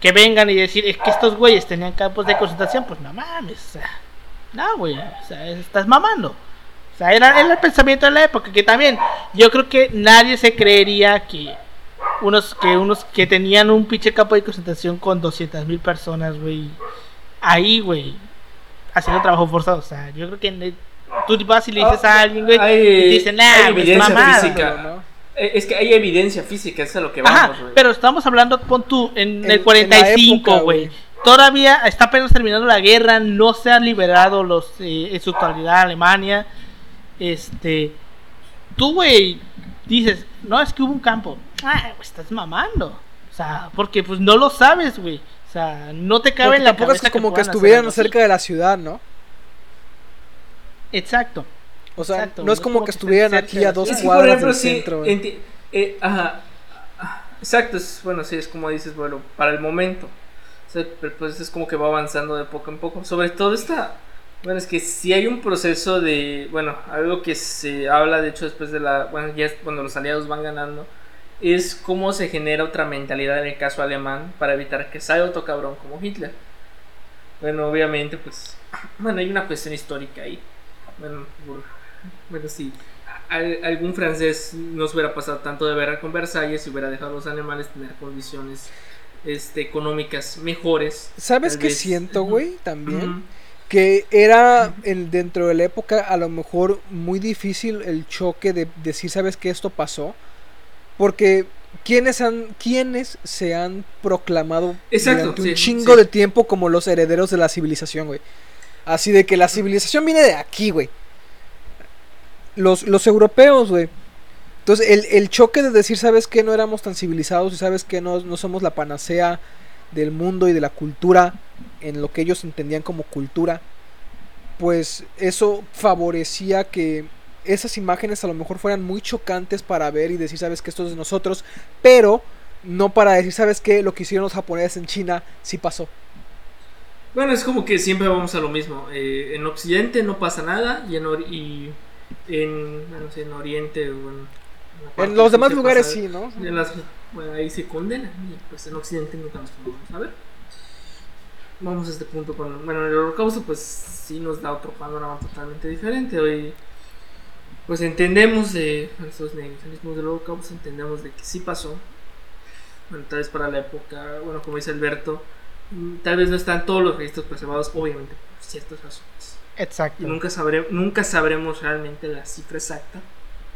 que vengan y decir, es que estos güeyes tenían campos de concentración, pues no mames, o sea, no, güey, o sea, estás mamando. O sea, era, el pensamiento de la época, que también yo creo que nadie se creería que unos que unos que tenían un pinche campo de concentración con 200 mil personas, güey, ahí, güey, haciendo trabajo forzado. O sea, yo creo que tú vas y le dices a alguien, güey, y dicen, nah, evidencia física. Eh, es que hay evidencia física, eso es a lo que vamos, güey. Pero estamos hablando, pon tú, en, el 45, güey. Todavía está apenas terminando la guerra, no se han liberado los eh, en su totalidad Alemania. Este, tú, güey, dices, no, es que hubo un campo. Ah, estás mamando. O sea, porque pues no lo sabes, güey. O sea, no te cabe en la tampoco es como que estuvieran cerca de la ciudad, ¿no? Exacto. O sea, no es como, que, estuvieran aquí a dos cuadras del centro. Eh, ajá. Exacto, es, bueno, sí, es como dices, bueno, para el momento. pues es como que va avanzando de poco en poco. Sobre todo esta bueno, es que si hay un proceso de, bueno, algo que se habla de hecho después de la, bueno, ya cuando los aliados van ganando, es cómo se genera otra mentalidad en el caso alemán para evitar que salga otro cabrón como Hitler. Bueno, obviamente, pues, bueno, hay una cuestión histórica ahí. Bueno, bueno sí, algún francés no se hubiera pasado tanto de ver con Versalles y hubiera dejado a los alemanes tener condiciones este, económicas mejores. ¿Sabes qué siento, güey? También que era el, dentro de la época a lo mejor muy difícil el choque de decir, ¿sabes que esto pasó? Porque quienes han quienes se han proclamado durante un chingo de tiempo como los herederos de la civilización, güey. Así de que la civilización viene de aquí, güey. Los, los europeos, güey. Entonces, el, el, choque de decir, ¿sabes que No éramos tan civilizados y sabes que no, no somos la panacea del mundo y de la cultura en lo que ellos entendían como cultura, pues eso favorecía que esas imágenes a lo mejor fueran muy chocantes para ver y decir, sabes que esto es de nosotros, pero no para decir, sabes que lo que hicieron los japoneses en China sí pasó. Bueno, es como que siempre vamos a lo mismo. Eh, en Occidente no pasa nada y en, y en, en Oriente, en los demás lugares sí, ¿no? bueno, ahí se condena. Y pues en Occidente nunca nos podemos a ver. Vamos a este punto con. Bueno, el holocausto, pues sí nos da otro panorama totalmente diferente. Hoy. pues entendemos de esos negacionismos del holocausto, entendemos de que sí pasó. Bueno, tal vez para la época, bueno, como dice Alberto, mm, tal vez no están todos los registros preservados, obviamente, por ciertas razones. Exacto. Y nunca, sabremos nunca sabremos realmente la cifra exacta,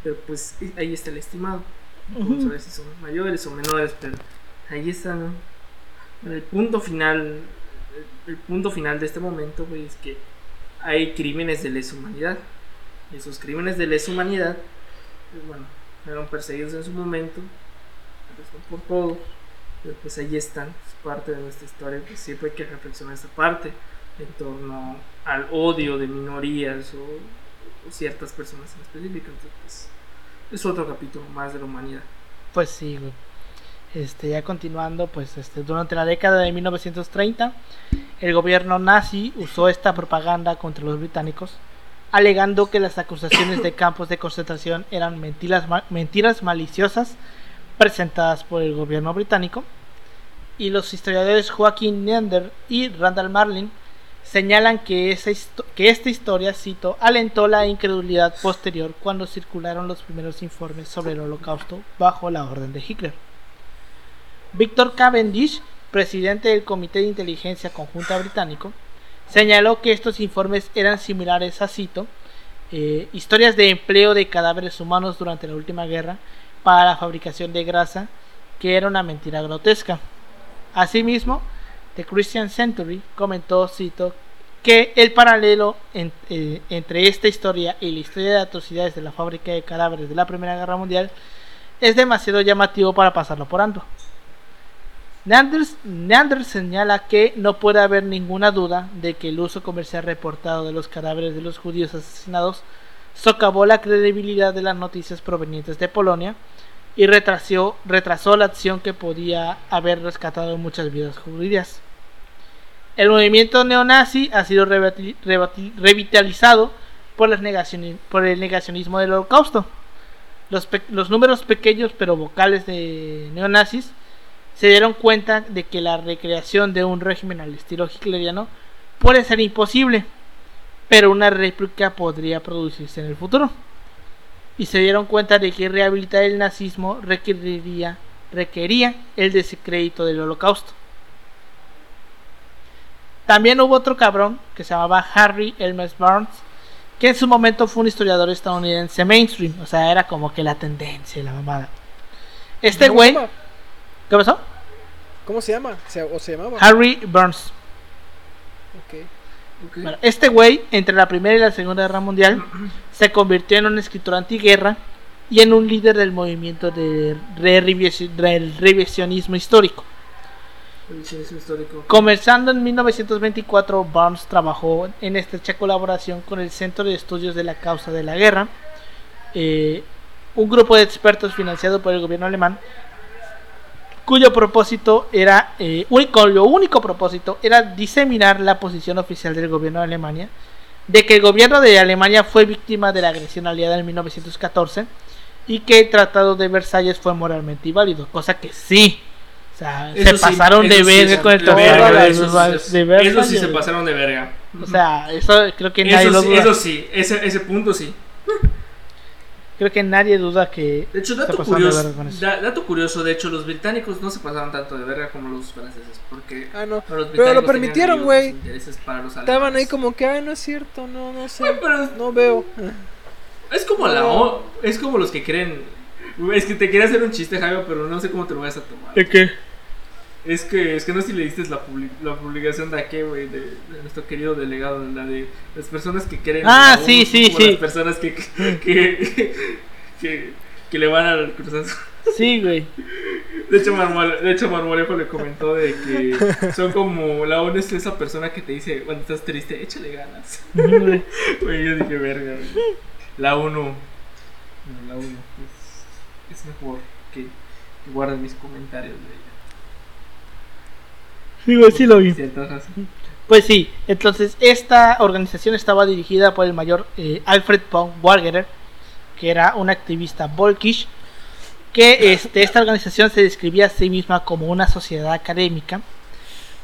pero pues ahí está el estimado. Vamos a ver si son mayores o menores, pero ahí está, ¿no? El punto final, el, punto final de este momento, güey, es que hay crímenes de lesa humanidad. Y esos crímenes de lesa humanidad, pues, bueno, fueron perseguidos en su momento, son por todos. Pero pues ahí están, es parte de nuestra historia, pues siempre hay que reflexionar esta parte en torno al odio de minorías o, o ciertas personas en específico. Entonces, pues, es otro capítulo más de la humanidad. Pues sí, güey. Este, ya continuando, pues este, durante la década de 1930, el gobierno nazi usó esta propaganda contra los británicos, alegando que las acusaciones de campos de concentración eran mentiras, mentiras maliciosas presentadas por el gobierno británico. Y los historiadores Joaquín Neander y Randall Marlin señalan que, esa que esta historia, cito, alentó la incredulidad posterior cuando circularon los primeros informes sobre el holocausto bajo la orden de Hitler. Victor Cavendish, presidente del Comité de Inteligencia Conjunta Británico, señaló que estos informes eran similares a, cito, eh, historias de empleo de cadáveres humanos durante la última guerra para la fabricación de grasa, que era una mentira grotesca. Asimismo, The Christian Century comentó, cito, que el paralelo eh, entre esta historia y la historia de atrocidades de la fábrica de cadáveres de la Primera Guerra Mundial es demasiado llamativo para pasarlo por alto. Neanders, Neander señala que no puede haber ninguna duda de que el uso comercial reportado de los cadáveres de los judíos asesinados socavó la credibilidad de las noticias provenientes de Polonia y retrasó, la acción que podía haber rescatado muchas vidas judías. El movimiento neonazi ha sido revitalizado por, las por el negacionismo del holocausto. Los, los números pequeños pero vocales de neonazis se dieron cuenta de que la recreación de un régimen al estilo hitleriano puede ser imposible, pero una réplica podría producirse en el futuro. Y se dieron cuenta de que rehabilitar el nazismo requeriría, requería el descrédito del holocausto. También hubo otro cabrón que se llamaba Harry Elmes Barnes, que en su momento fue un historiador estadounidense mainstream, o sea, era como que la tendencia la mamada. Este ¿Cómo güey? ¿Qué pasó? ¿Cómo se llama? Se- ¿O se llamaba? Harry Burns. Ok. Ok. Bueno, este güey, entre la Primera y la Segunda Guerra Mundial, se convirtió en un escritor antiguerra y en un líder del movimiento de del revisionismo histórico. Revisionismo histórico. Comenzando en 1924, Barnes trabajó en estrecha colaboración con el Centro de Estudios de la Causa de la Guerra, eh, un grupo de expertos financiado por el gobierno alemán, cuyo propósito era, eh, único, lo único propósito era diseminar la posición oficial del gobierno de Alemania, de que el gobierno de Alemania fue víctima de la agresión aliada en 1914 y que el Tratado de Versalles fue moralmente inválido, cosa que sí. O sea, Eso se sí, pasaron de sí verga con el Tratado de eso de Versalles. Eso sí se pasaron de verga. O sea, eso creo que nadie Eso lo duda. eso sí, ese, ese punto sí. Creo que nadie duda que De hecho, se dato de curioso, eso. da- dato curioso, de hecho, los británicos no se pasaron tanto de verga como los franceses, porque Ah, no. los Pero lo permitieron, güey. Estaban ahí como que, ay, no es cierto, no, no sé. Pero No veo. es como la o- es como los que creen, es que te quería hacer un chiste, Jaime, pero no sé cómo te lo vas a tomar. ¿De qué? Es que, es que no sé si leíste la, publi- la publicación de aquí, güey, de, de nuestro querido delegado, la de las personas que creen. Ah, sí, sí, sí. Las personas que, que, que, que le van al Cruz Azul. Sí, güey. De hecho, Marmole- de hecho, Marmolejo le comentó de que son como la ONU es esa persona que te dice cuando estás triste, échale ganas. Güey. Güey, yo dije, verga, güey. La ONU, bueno, la ONU es, es mejor que, que guarden mis comentarios ella. Sí, güey, sí lo vi. Pues sí, entonces esta organización estaba dirigida por el mayor eh, Alfred von Wargerer, que era un activista volkish, que este, esta organización se describía a sí misma como una sociedad académica,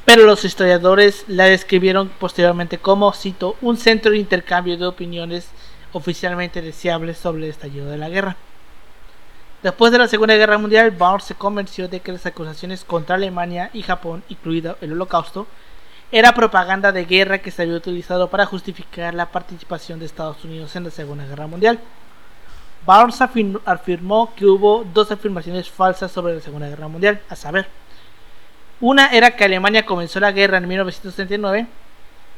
pero los historiadores la describieron posteriormente como, cito, un centro de intercambio de opiniones oficialmente deseables sobre el estallido de la guerra. Después de la Segunda Guerra Mundial, Barnes se convenció de que las acusaciones contra Alemania y Japón, incluido el Holocausto, era propaganda de guerra que se había utilizado para justificar la participación de Estados Unidos en la Segunda Guerra Mundial. Barnes afirmó que hubo dos afirmaciones falsas sobre la Segunda Guerra Mundial, a saber, una era que Alemania comenzó la guerra en 1939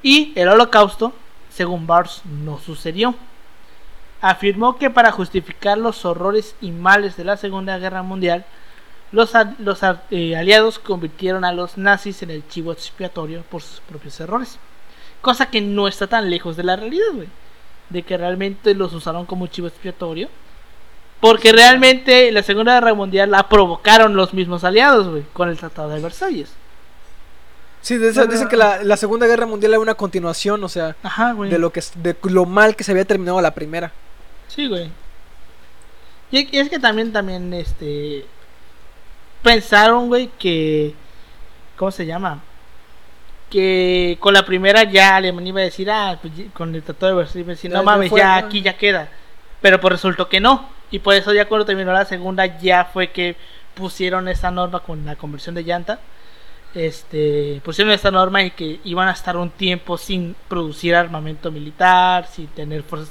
y el holocausto, según Barnes, no sucedió. Afirmó que para justificar los horrores y males de la Segunda Guerra Mundial, los, los eh, aliados convirtieron a los nazis en el chivo expiatorio por sus propios errores. Cosa que no está tan lejos de la realidad, güey de que realmente los usaron como chivo expiatorio. Porque realmente la Segunda Guerra Mundial la provocaron los mismos aliados, güey, con el Tratado de Versalles. Sí, dicen que la, Segunda Guerra Mundial era una continuación, o sea, de lo que de lo mal que se había terminado la primera. Sí, güey. Y es que también, también, este, pensaron, güey, que, ¿cómo se llama? que con la primera ya Alemania iba a decir, ah, pues, con el Tratado de Versalles, no mames, ya aquí ya queda. Pero pues resultó que no. Y por eso ya cuando terminó la segunda ya fue que pusieron esa norma con la conversión de llanta. Este, pusieron esta norma y que iban a estar un tiempo sin producir armamento militar, sin tener fuerzas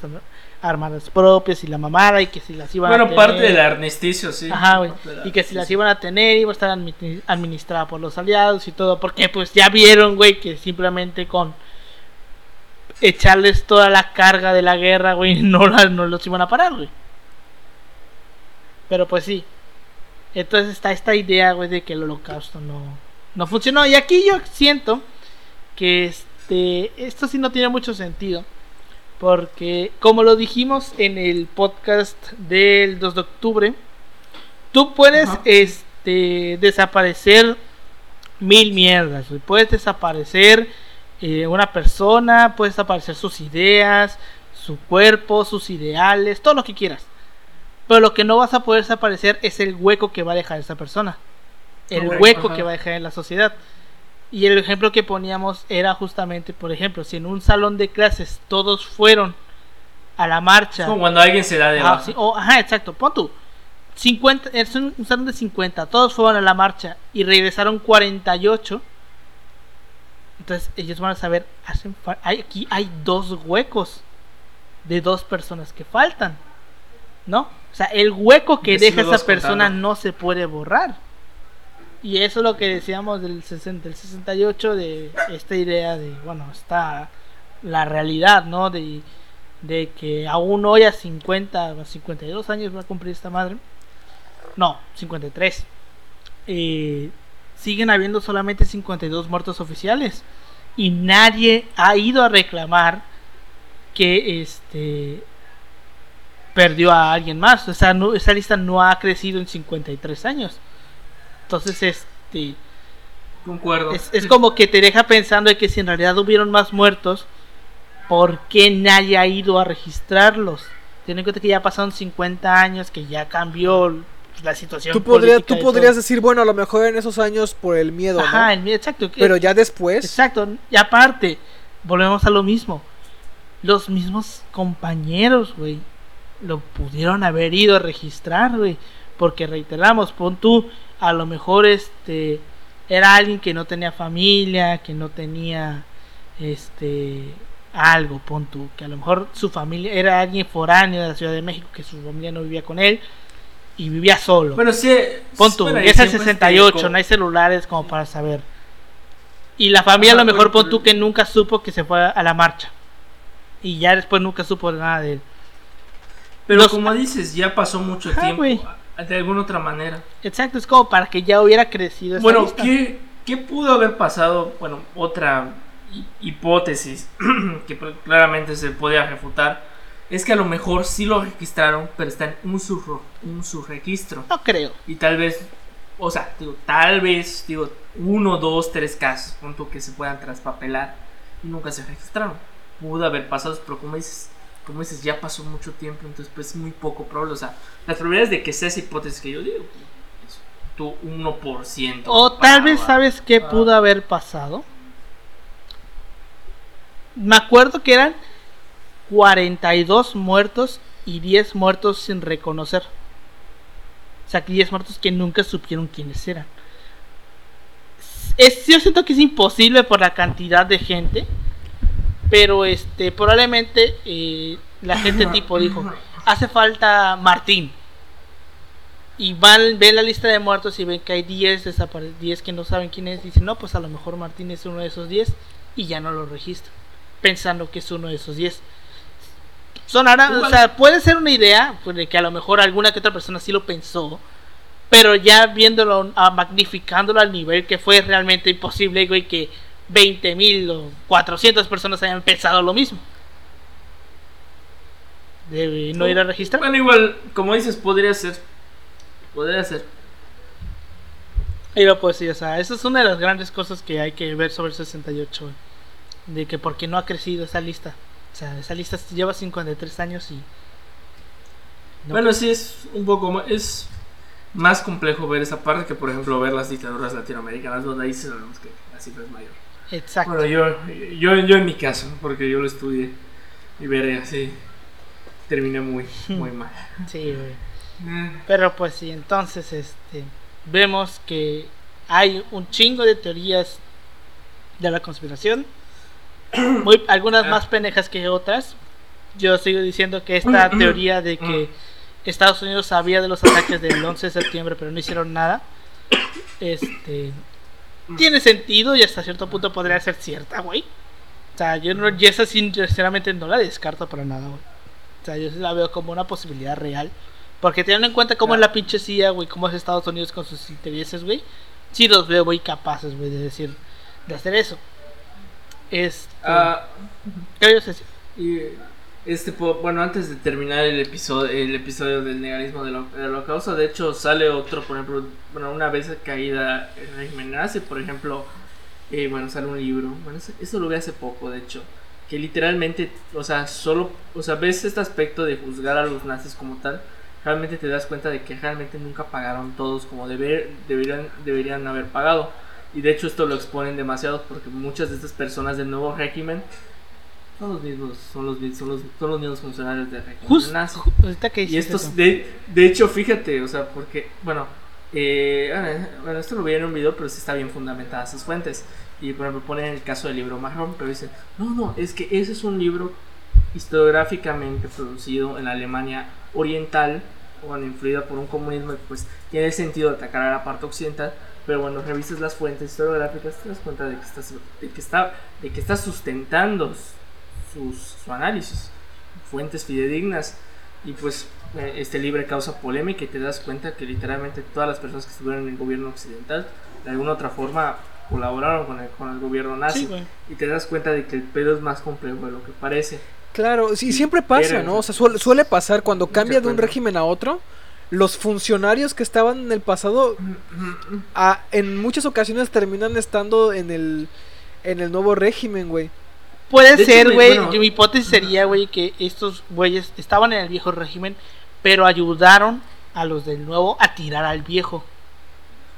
armadas propias y la mamada y que si las iban a tener. parte del armisticio, sí. Ajá, güey. Y que si las iban a tener iba a estar administrada por los aliados y todo, porque pues ya vieron, güey, que simplemente con echarles toda la carga de la guerra, güey, no, no los iban a parar, güey. Pero pues sí. Entonces está esta idea, güey, de que el holocausto no, no funcionó. Y aquí yo siento que este, esto sí no tiene mucho sentido porque, como lo dijimos en el podcast del 2 de octubre, tú puedes este, desaparecer mil mierdas. Puedes desaparecer eh, una persona, puedes desaparecer sus ideas, su cuerpo, sus ideales, todo lo que quieras. Pero lo que no vas a poder desaparecer es el hueco que va a dejar esa persona. El hueco que va a dejar en la sociedad. Y el ejemplo que poníamos era justamente, por ejemplo, si en un salón de clases todos fueron a la marcha. como cuando alguien se da de ajá, ajá, exacto, pon tú. 50, es un, salón de 50, todos fueron a la marcha y regresaron 48. Entonces ellos van a saber, hacen hay, aquí hay dos huecos de dos personas que faltan. ¿No? O sea, el hueco que deja esa persona no se puede borrar. Y eso es lo que decíamos del, 60, 68, de esta idea de, bueno, está la realidad, ¿no? De, de que aún hoy a 50, a 52 años va a cumplir esta madre. No, 53. Eh, siguen habiendo solamente 52 muertos oficiales. Y nadie ha ido a reclamar que este perdió a alguien más. O sea, no, esa lista no ha crecido en 53 años. Entonces, este. Concuerdo. Es, como que te deja pensando de que si en realidad hubieron más muertos, ¿por qué nadie ha ido a registrarlos? Tienen en cuenta que ya pasaron 50 años, que ya cambió la situación. Tú, podrías, tú podrías decir, bueno, a lo mejor en esos años por el miedo. Ajá, el miedo, exacto. Pero ya después. Exacto. Y aparte, volvemos a lo mismo. Los mismos compañeros, güey, lo pudieron haber ido a registrar, güey. Porque reiteramos, pon tú a lo mejor este era alguien que no tenía familia, que no tenía este algo, pon que a lo mejor su familia era alguien foráneo de la Ciudad de México, que su familia no vivía con él y vivía solo. Bueno, sí, pon tú, es el 68, no hay celulares como para saber. Y la familia a lo mejor pon tú que nunca supo que se fue a la marcha. Y ya después nunca supo nada de él. Pero como dices, ya pasó mucho tiempo de alguna otra manera. Exacto, es como para que ya hubiera crecido. bueno, ¿qué, ¿qué, pudo haber pasado? Bueno, otra hipótesis que pues, claramente se podía refutar es que a lo mejor sí lo registraron, pero está en un, sub, un subregistro. No creo. Y tal vez, o sea, digo, tal vez, digo, uno, dos, tres casos, punto que se puedan traspapelar y nunca se registraron. Pudo haber pasado, pero como dices, como dices, ya pasó mucho tiempo, entonces pues muy poco probable. O sea, las probabilidades de que sea esa hipótesis que yo digo, es tu 1%. O tal vez sabes qué pudo haber pasado. Me acuerdo que eran 42 muertos y 10 muertos sin reconocer. O sea, 10 muertos que nunca supieron quiénes eran. Es, yo siento que es imposible por la cantidad de gente. Pero este, probablemente eh, la gente tipo dijo, hace falta Martín. Y van, ven la lista de muertos y ven que hay 10 desapare 10 que no saben quién es. Dicen, no, pues a lo mejor Martín es uno de esos 10 y ya no lo registran. Pensando que es uno de esos 10. Sonará, o sea, puede ser una idea, pues, de que a lo mejor alguna que otra persona sí lo pensó, pero ya viéndolo, a, magnificándolo al nivel que fue realmente imposible, güey, que 20.000 o 400 personas hayan pensado lo mismo. Debe no ir a registrar. Bueno, igual, como dices, podría ser. Podría ser. Lo pues sí, o sea, esa es una de las grandes cosas que hay que ver sobre el 68, güey. De que porque no ha crecido esa lista. O sea, esa lista lleva 53 años y... no bueno, sí, es un poco más. Es más complejo ver esa parte que, por ejemplo, ver las dictaduras latinoamericanas, donde ahí sabemos que la cifra es mayor. Exacto. Bueno, yo, yo, yo en mi caso, porque yo lo estudié y veré así, terminé muy, muy mal. Sí, güey. Eh, Pero pues sí, entonces este vemos que hay un chingo de teorías de la conspiración. Muy, algunas más pendejas que otras. Yo sigo diciendo que esta teoría de que Estados Unidos sabía de los ataques del 11 de septiembre pero no hicieron nada. Este tiene sentido y hasta cierto punto podría ser cierta, güey. O sea, yo no, y esa sinceramente no la descarto para nada, güey. O sea, yo sí la veo como una posibilidad real. Porque teniendo en cuenta cómo es la pinche CIA, güey, cómo es Estados Unidos con sus intereses, güey. Sí los veo muy capaces, güey, de decir, de hacer eso. Este... ah, ¿Qué ibas a decir? y este, bueno, antes de terminar el episodio, el episodio del negalismo del, ho- del holocausto, de hecho sale otro, por ejemplo, bueno, una vez caída el régimen nazi, por ejemplo, eh, bueno, sale un libro, bueno, eso lo vi hace poco, de hecho, que literalmente, o sea, solo, o sea, ves este aspecto de juzgar a los nazis como tal, realmente te das cuenta de que realmente nunca pagaron todos como deber, deberían, deberían haber pagado. Y de hecho esto lo exponen demasiado porque muchas de estas personas del nuevo régimen son los mismos, son los, son los, son los mismos funcionarios nazi. ahorita que Y estos, eso. de, de hecho, fíjate, o sea, porque, bueno, eh, bueno, esto lo vi en un video, pero sí está bien fundamentada sus fuentes. Y por ejemplo, ponen el caso del libro marrón, pero dicen, no, no, es que ese es un libro historiográficamente producido en la Alemania oriental, bueno, influida por un comunismo, que, pues tiene sentido atacar a la parte occidental, pero cuando revisas las fuentes historiográficas te das cuenta de que está, de que está, de que está sustentando sus, su análisis, fuentes fidedignas, y pues eh, este libro causa polémica y te das cuenta que literalmente todas las personas que estuvieron en el gobierno occidental de alguna otra forma colaboraron con el, con el gobierno nazi Sí, y te das cuenta de que el pedo es más complejo de lo que parece. Claro, sí, siempre pasa, Pero- ¿no? O sea, suele, suele pasar cuando cambia de un régimen a otro. Los funcionarios que estaban en el pasado, a- en muchas ocasiones terminan estando en el, en el nuevo régimen, güey. Puede De ser, güey, bueno- Mi hipótesis sería, güey, que estos güeyes estaban en el viejo régimen, pero ayudaron a los del nuevo a tirar al viejo.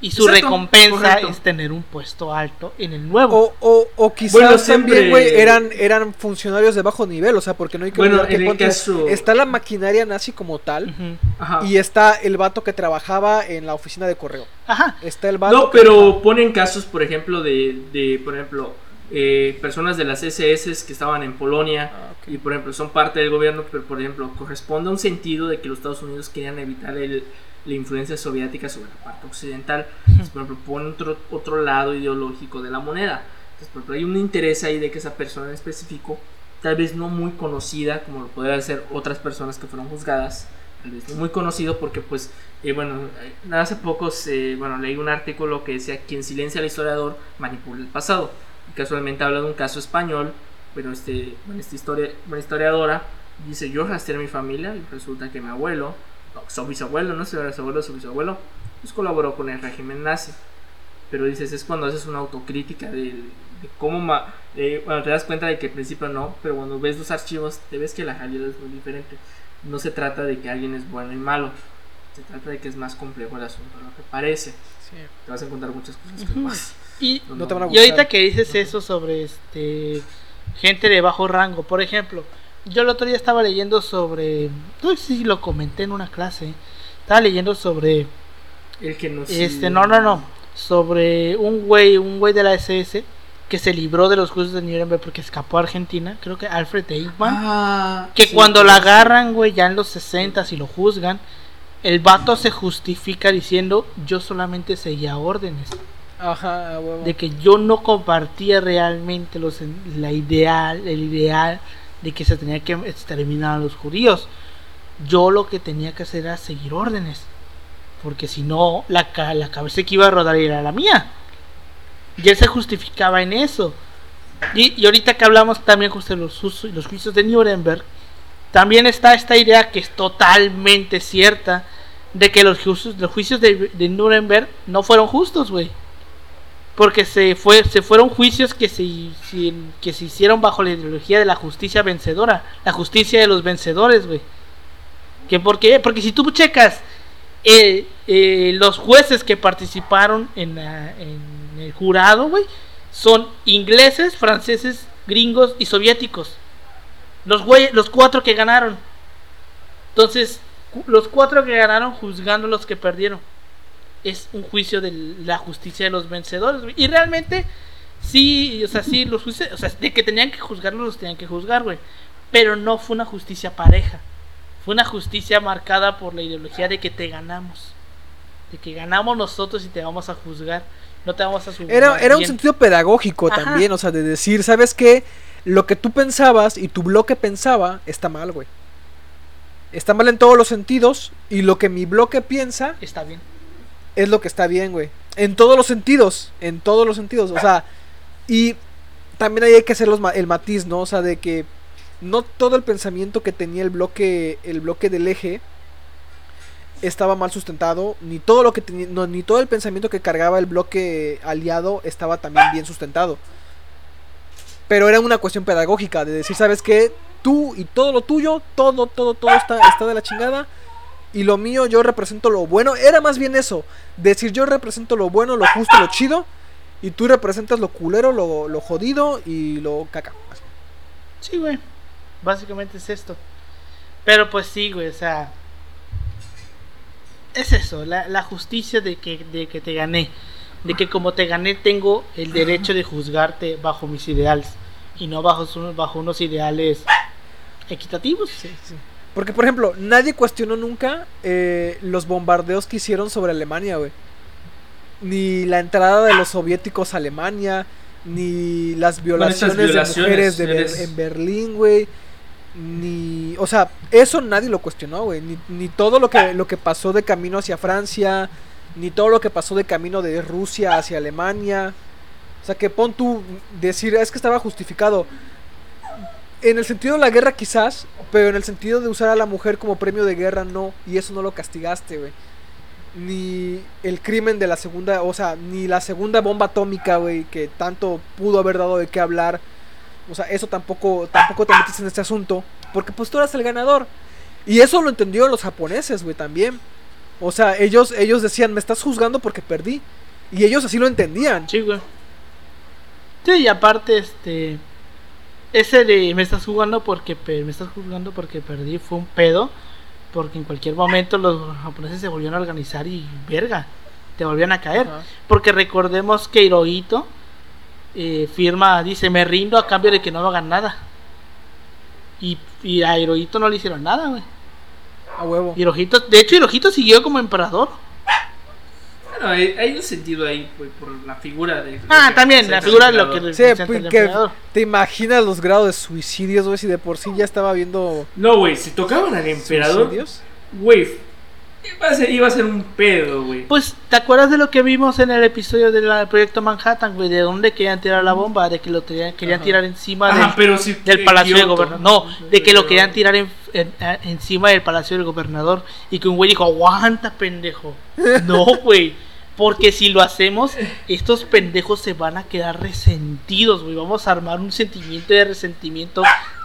Y su Exacto, recompensa correcto. es tener un puesto alto en el nuevo. O, o, o quizás Bueno, también, siempre- güey, eran, eran funcionarios de bajo nivel, o sea, porque no hay que Bueno, olvidar que en el ponte, caso- está la maquinaria nazi como tal. Ajá. y está el vato que trabajaba en la oficina de correo. Ajá. Está el vato No, que- pero ponen casos, por ejemplo, de, de por ejemplo, eh, personas de las SS que estaban en Polonia Ah, ok. y, por ejemplo, son parte del gobierno, pero, por ejemplo, corresponde a un sentido de que los Estados Unidos querían evitar el- la influencia soviética sobre la parte occidental. Entonces, por ejemplo, ponen otro, otro lado ideológico de la moneda. Entonces, por ejemplo, hay un interés ahí de que esa persona en específico, tal vez no muy conocida, como lo podrían ser otras personas que fueron juzgadas, tal vez no muy conocido porque, pues, eh, bueno, eh, hace poco se, bueno, leí un artículo que decía quien silencia al historiador manipula el pasado. Casualmente habla de un caso español, pero este, bueno, esta historia, una historiadora dice, yo rastreé a mi familia y resulta que mi abuelo, no, su bisabuelo, no sé si era su abuelo o su bisabuelo, pues colaboró con el régimen nazi. Pero dices, es cuando haces una autocrítica de, de cómo, ma- eh, bueno, te das cuenta de que al principio no, pero cuando ves los archivos te ves que la realidad es muy diferente. No se trata de que alguien es bueno y malo, se trata de que es más complejo el asunto lo que parece. Sí. Te vas a encontrar muchas cosas que más. Y, No te van a y ahorita gustar. que dices eso sobre este gente de bajo rango, por ejemplo, yo el otro día estaba leyendo sobre. No sé si lo comenté en una clase. Estaba leyendo sobre. El que nos. Este, no, no, no. Sobre un güey, un güey de la SS que se libró de los juicios de Nuremberg porque escapó a Argentina. Creo que Alfred Eichmann. Ah, que sí, cuando sí, la agarran, güey, ya en los 60 y lo juzgan, el vato se justifica diciendo: Yo solamente seguía órdenes. Ajá, de que yo no compartía realmente los, la ideal, el ideal de que se tenía que exterminar a los judíos. Yo lo que tenía que hacer era seguir órdenes, porque si no, la, la cabeza que iba a rodar era la mía. Y él se justificaba en eso. Y, y ahorita que hablamos también justo de los, los juicios de Nuremberg, también está esta idea que es totalmente cierta de que los juicios, los juicios de, de Nuremberg no fueron justos, güey porque se fue se fueron juicios que se, que se hicieron bajo la ideología de la justicia vencedora, la justicia de los vencedores, güey. ¿Que por qué? Porque si tú checas eh, los jueces que participaron en, en el jurado, güey, son ingleses, franceses, gringos y soviéticos. Los güey, los cuatro que ganaron. Entonces, los cuatro que ganaron juzgando los que perdieron es un juicio de la justicia de los vencedores. Y realmente, sí, o sea, sí, los juicios, o sea, de que tenían que juzgarlos, los tenían que juzgar, güey. Pero no fue una justicia pareja. Fue una justicia marcada por la ideología de que te ganamos. De que ganamos nosotros y te vamos a juzgar. No te vamos a juzgar. Era, era un sentido pedagógico Ajá. también, o sea, de decir, ¿sabes qué? Lo que tú pensabas y tu bloque pensaba está mal, güey. Está mal en todos los sentidos y lo que mi bloque piensa Está bien. Es lo que está bien, güey. En todos los sentidos, en todos los sentidos, o sea, y también ahí hay que hacer los ma- el matiz, ¿no? O sea, de que no todo el pensamiento que tenía el bloque el bloque del eje estaba mal sustentado, ni todo lo que tenía, ni todo el pensamiento que cargaba el bloque aliado estaba también bien sustentado. Pero era una cuestión pedagógica de decir, ¿sabes qué? Tú y todo lo tuyo, todo, todo, todo está, está de la chingada. Y lo mío, yo represento lo bueno. Era más bien eso. Decir, yo represento lo bueno, lo justo, lo chido. Y tú representas lo culero, lo, lo jodido y lo caca. Sí, güey. Básicamente es esto. Pero pues sí, güey, o sea. Es eso, la, la justicia de que, de que te gané. De que como te gané tengo el derecho de juzgarte bajo mis ideales. Y no bajo, bajo unos ideales equitativos. Sí, sí. Porque, por ejemplo, nadie cuestionó nunca eh, los bombardeos que hicieron sobre Alemania, güey. Ni la entrada de los soviéticos a Alemania, ni las violaciones, violaciones, de mujeres de en Berlín, güey. Ni, o sea, eso nadie lo cuestionó, güey. Ni, ni todo lo que, lo que pasó de camino hacia Francia, ni todo lo que pasó de camino de Rusia hacia Alemania. O sea, que pon tú decir, es que estaba justificado. En el sentido de la guerra quizás, pero en el sentido de usar a la mujer como premio de guerra no, y eso no lo castigaste, güey. Ni el crimen de la segunda, o sea, ni la segunda bomba atómica, güey, que tanto pudo haber dado de qué hablar. O sea, eso tampoco tampoco te metiste en este asunto, porque pues tú eras el ganador. Y eso lo entendieron los japoneses, güey, también. O sea, ellos ellos decían, "Me estás juzgando porque perdí." Y ellos así lo entendían. Sí, güey. Sí, y aparte, este. Ese de me estás jugando porque me estás jugando porque perdí fue un pedo. Porque en cualquier momento los japoneses se volvieron a organizar y verga. Te volvían a caer. Porque recordemos que Hirohito eh, firma, dice, me rindo a cambio de que no hagan nada. Y, y a Hirohito no le hicieron nada, güey. A huevo. Hirohito, de hecho, Hirohito siguió como emperador. Bueno, hay, hay un sentido ahí, güey, por la figura de. Ah, de- también, la figura de lo que Sí, porque emperador. te imaginas los grados de suicidios, güey, si de por sí ya estaba viendo No, güey, si tocaban al emperador, suicidios. güey, iba a ser, iba a ser un pedo, güey. Pues, ¿te acuerdas de lo que vimos en el episodio del proyecto Manhattan, güey? De dónde querían tirar la bomba, de que lo tenían- querían Ajá. tirar encima Ajá, del, pero si. del eh, palacio del gobernador. No, de que lo querían tirar en- encima del palacio del gobernador. Y que un güey dijo, aguanta, pendejo. No, güey. Porque si lo hacemos, estos pendejos se van a quedar resentidos, güey. Vamos a armar un sentimiento de resentimiento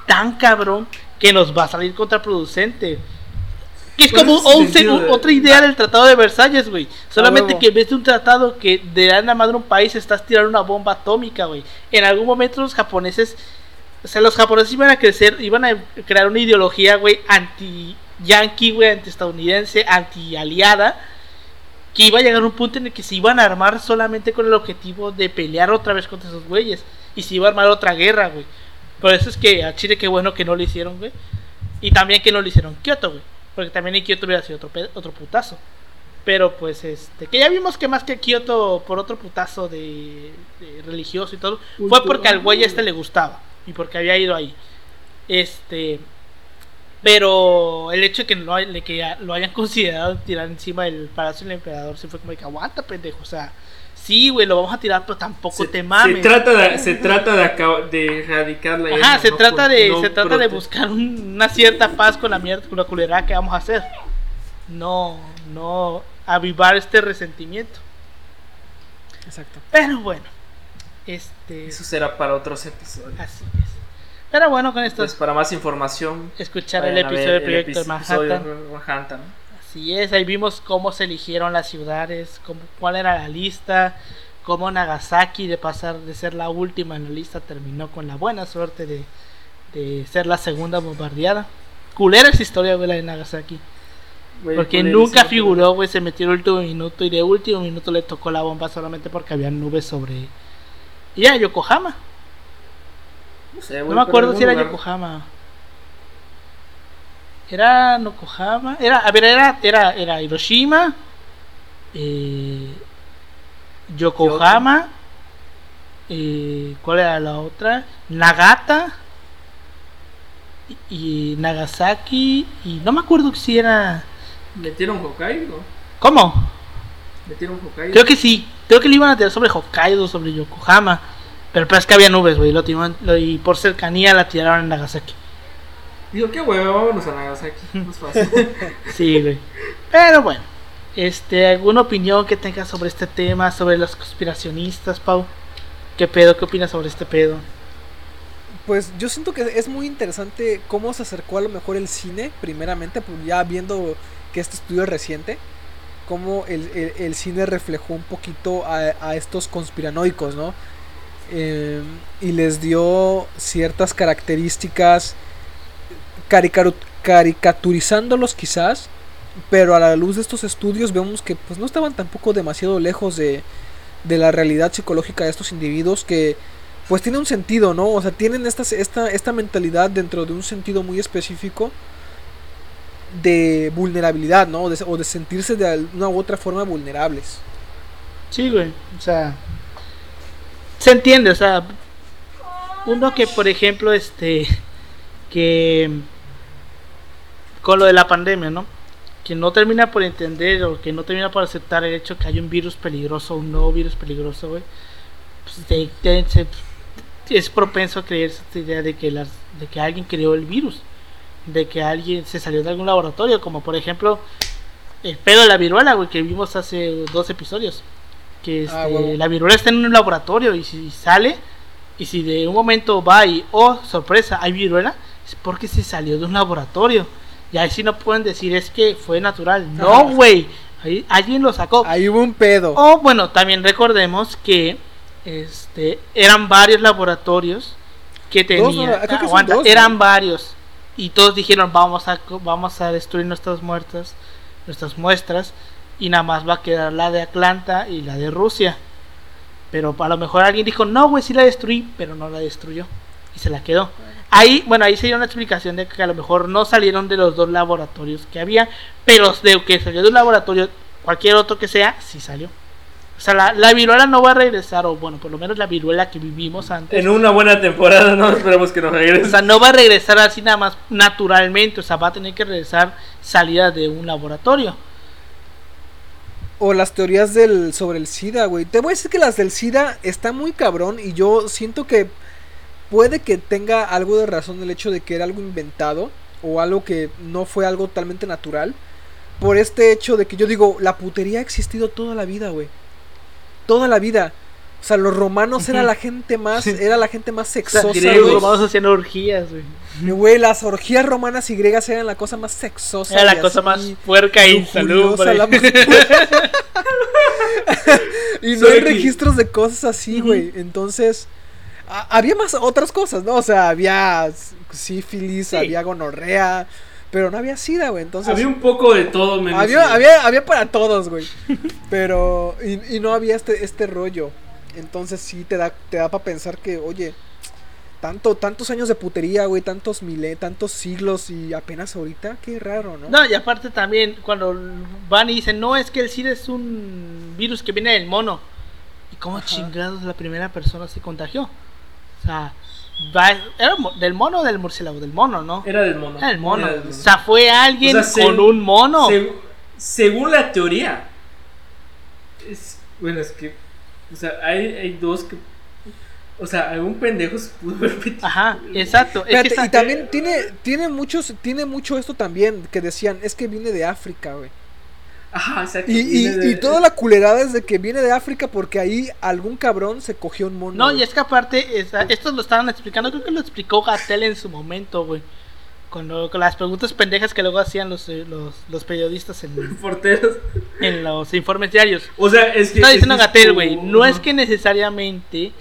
tan cabrón que nos va a salir contraproducente. Que es ¿Cuál como un- otra idea del Tratado de Versalles, güey. Solamente que en vez de un tratado que de la madre un país estás tirando una bomba atómica, güey. En algún momento los japoneses O sea, los japoneses iban a crecer, iban a crear una ideología, güey, anti-yankee, güey, anti-estadounidense, anti-aliada, que iba a llegar a un punto en el que se iban a armar solamente con el objetivo de pelear otra vez contra esos güeyes. Y se iba a armar otra guerra, güey. Por eso es que a Chile qué bueno que no lo hicieron, güey. Y también que no lo hicieron Kioto, güey. Porque también en Kioto hubiera sido otro, otro putazo. Pero pues este, que ya vimos que más que Kioto por otro putazo de, religioso y todo, fue porque al güey este le gustaba y porque había ido ahí. Este, pero el hecho de que, no, de que lo hayan considerado tirar encima del palacio del emperador, se fue como de que aguanta, pendejo. O sea, sí, güey, lo vamos a tirar, pero tampoco te mames. Se trata de, se trata de, de erradicar la Ajá, se trata, de, se trata de buscar una cierta paz con la mierda, con la culera que vamos a hacer. No, no avivar este resentimiento. Exacto. Pero bueno, este. Eso será para otros episodios. Así es. Pero bueno, con esto. Pues para más información, escuchar el episodio de Proyecto Manhattan. Así es, ahí vimos cómo se eligieron las ciudades, cómo, cuál era la lista, cómo Nagasaki, de pasar de ser la última en la lista, terminó con la buena suerte de, de ser la segunda bombardeada. Culera esa historia, güey, la de Nagasaki. porque nunca figuró, güey, se metió el último minuto y de último minuto le tocó la bomba solamente porque había nubes sobre. Y ya, Yokohama. No, me acuerdo si era Yokohama. Era Yokohama. Era, a ver, era, era, era Hiroshima. Eh, Yokohama. Eh, ¿Cuál era la otra? Nagata. Y, Nagasaki. Y no me acuerdo si era. ¿Metieron Hokkaido? ¿Cómo? ¿Metieron Hokkaido? Creo que sí. Creo que le iban a tirar sobre Hokkaido, sobre Yokohama. Pero, pero es que había nubes, güey. y por cercanía la tiraron en Nagasaki. Digo, qué huevo, vámonos a Nagasaki. Más fácil. sí, güey. Pero bueno. Este, ¿alguna opinión que tengas sobre este tema, sobre los conspiracionistas, Pau? ¿Qué pedo? ¿Qué opinas sobre este pedo? Pues yo siento que es muy interesante cómo se acercó a lo mejor el cine, primeramente, pues ya viendo que este estudio es reciente, cómo el, cine reflejó un poquito a, a estos conspiranoicos, ¿no? Em, y les dio ciertas características caricaturizándolos quizás pero a la luz de estos estudios vemos que pues no estaban tampoco demasiado lejos de, de la realidad psicológica de estos individuos que pues tiene un sentido, ¿no? O sea, tienen esta, esta, esta mentalidad dentro de un sentido muy específico de vulnerabilidad, ¿no? O de, sentirse de una u otra forma vulnerables. Sí, güey. O sea, se entiende, o sea, uno que por ejemplo, este, que con lo de la pandemia, ¿no? Que no termina por entender o que no termina por aceptar el hecho que hay un virus peligroso, un nuevo virus peligroso, güey. Pues es propenso a creer esta idea de que, las, de que alguien creó el virus, de que alguien se salió de algún laboratorio, como por ejemplo el pedo de la viruela, güey, que vimos hace dos episodios que ah, este, la viruela está en un laboratorio y si sale y si de un momento va y oh sorpresa hay viruela es porque se salió de un laboratorio. Y ahí sí no pueden decir es que fue natural no güey. Alguien lo sacó. Ahí hubo un pedo. O bueno también recordemos que este eran varios laboratorios que tenían eran varios. Y todos dijeron vamos a vamos a destruir nuestras muertas nuestras muestras y nada más va a quedar la de Atlanta y la de Rusia. Pero a lo mejor alguien dijo, no, güey, sí la destruí, pero no la destruyó. Y se la quedó. Ahí, bueno, ahí sería una explicación de que a lo mejor no salieron de los dos laboratorios que había, pero de que salió de un laboratorio, cualquier otro que sea, sí salió. O sea, la, la, viruela no va a regresar, o bueno, por lo menos la viruela que vivimos antes. En una buena temporada, no esperemos que no regrese. O sea, no va a regresar así nada más naturalmente, o sea, va a tener que regresar salida de un laboratorio. O las teorías del sobre el SIDA, güey. Te voy a decir que las del SIDA están muy cabrón y yo siento que puede que tenga algo de razón el hecho de que era algo inventado o algo que no fue algo totalmente natural. Por este hecho de que yo digo, la putería ha existido toda la vida, güey. Toda la vida. O sea, los romanos era la gente más, era la gente más sexosa. los romanos hacían orgías, güey. Güey, las orgías romanas y griegas eran la cosa más sexosa. Era la cosa más puerca y insalubre. y no hay registros de cosas así, güey. Entonces, había más otras cosas, ¿no? O sea, había sífilis, Sí. había gonorrea, pero no había sida, güey. Entonces, Había un poco de todo menos. había, había, había para todos, güey. Pero, y, y no había este, este rollo. Entonces sí te da, te da para pensar que, oye, tanto, tantos años de putería, güey, tantos miles, tantos siglos y apenas ahorita, qué raro, ¿no? No, y aparte también cuando van y dicen, no, es que el SIDA es un virus que viene del mono. ¿Y cómo Ajá. chingados la primera persona se contagió? O sea, va, ¿era del mono o del murciélago? Del mono, ¿no? Era del mono. Era del mono. Era del O sea, fue alguien O sea, con se- un mono. Seg- según la teoría. Es, bueno, es que. O sea, hay, hay dos que. O sea, algún pendejo se pudo haber metido. Ajá, exacto. Es Espérate, y también tiene, tiene muchos, tiene mucho esto también, que decían, es que viene de África, güey. Ajá, exacto. Y, y, de- y toda la culerada es de que viene de África porque ahí algún cabrón se cogió un mono. No, güey. y es que aparte, esa- esto lo estaban explicando, creo que lo explicó Gatel en su momento, güey. Cuando, con las preguntas pendejas que luego hacían los, eh, los, los periodistas en, Porteros. en los informes diarios. O sea, es que. Está es diciendo Gatel, güey, no es que necesariamente,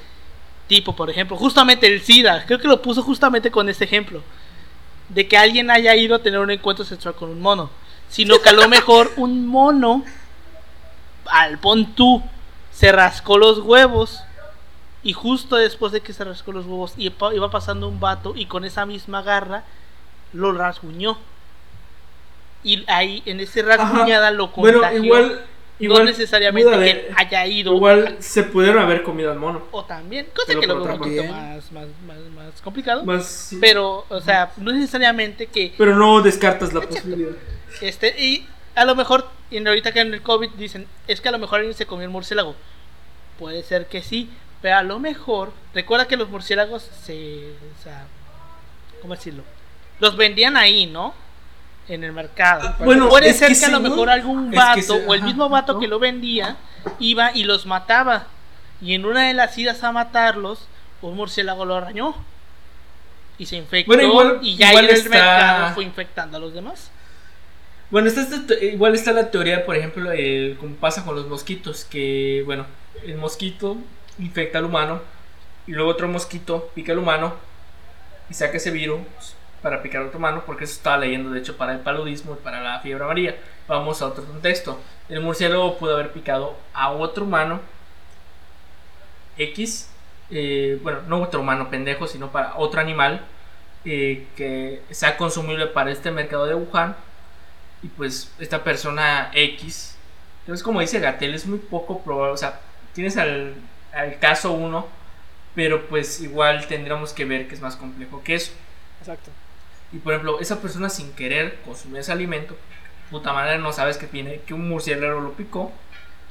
tipo, por ejemplo, justamente el SIDA, creo que lo puso justamente con este ejemplo, de que alguien haya ido a tener un encuentro sexual con un mono, sino que a lo mejor un mono, al pon tú, se rascó los huevos y justo después de que se rascó los huevos iba pasando un vato y con esa misma garra lo rasguñó. Y ahí en ese rasguñada lo contagió. Bueno, igual. igual no necesariamente que haber- haya ido Igual se pudieron haber comido al mono. o también, cosa Pero que veo un poquito más, más, más, más complicado. Más, sí. Pero, o sea, no necesariamente que Pero no descartas la Exacto. posibilidad. este, y a lo mejor, y ahorita que en el COVID dicen, es que a lo mejor alguien se comió el murciélago. Puede ser que sí, pero a lo mejor, recuerda que los murciélagos se, o sea, ¿cómo decirlo? Los vendían ahí, ¿no? En el mercado. Bueno, puede ser que que, a lo mejor algún vato se- o el ajá, mismo vato ¿no? que lo vendía iba y los mataba. Y en una de las idas a matarlos, un murciélago lo arañó. Y se infectó. Bueno, igual- y ya igual en el está- mercado fue infectando a los demás. Bueno, esta te- igual está la teoría, por ejemplo, el, como pasa con los mosquitos, que, bueno, el mosquito infecta al humano y luego otro mosquito pica al humano y saca ese virus para picar otro humano, porque eso estaba leyendo, de hecho, para el paludismo y para la fiebre amarilla. Vamos a otro contexto. El murciélago pudo haber picado a otro humano X, eh, bueno, no otro humano pendejo, sino para otro animal eh, que sea consumible para este mercado de Wuhan. Y pues esta persona X, entonces como dice Gatel, es muy poco probable, o sea, tienes al, al caso 1, pero pues igual tendríamos que ver que es más complejo que eso. Exacto. Y por ejemplo, esa persona sin querer consumió ese alimento, puta madre, no sabes que tiene, que un murciélago lo picó.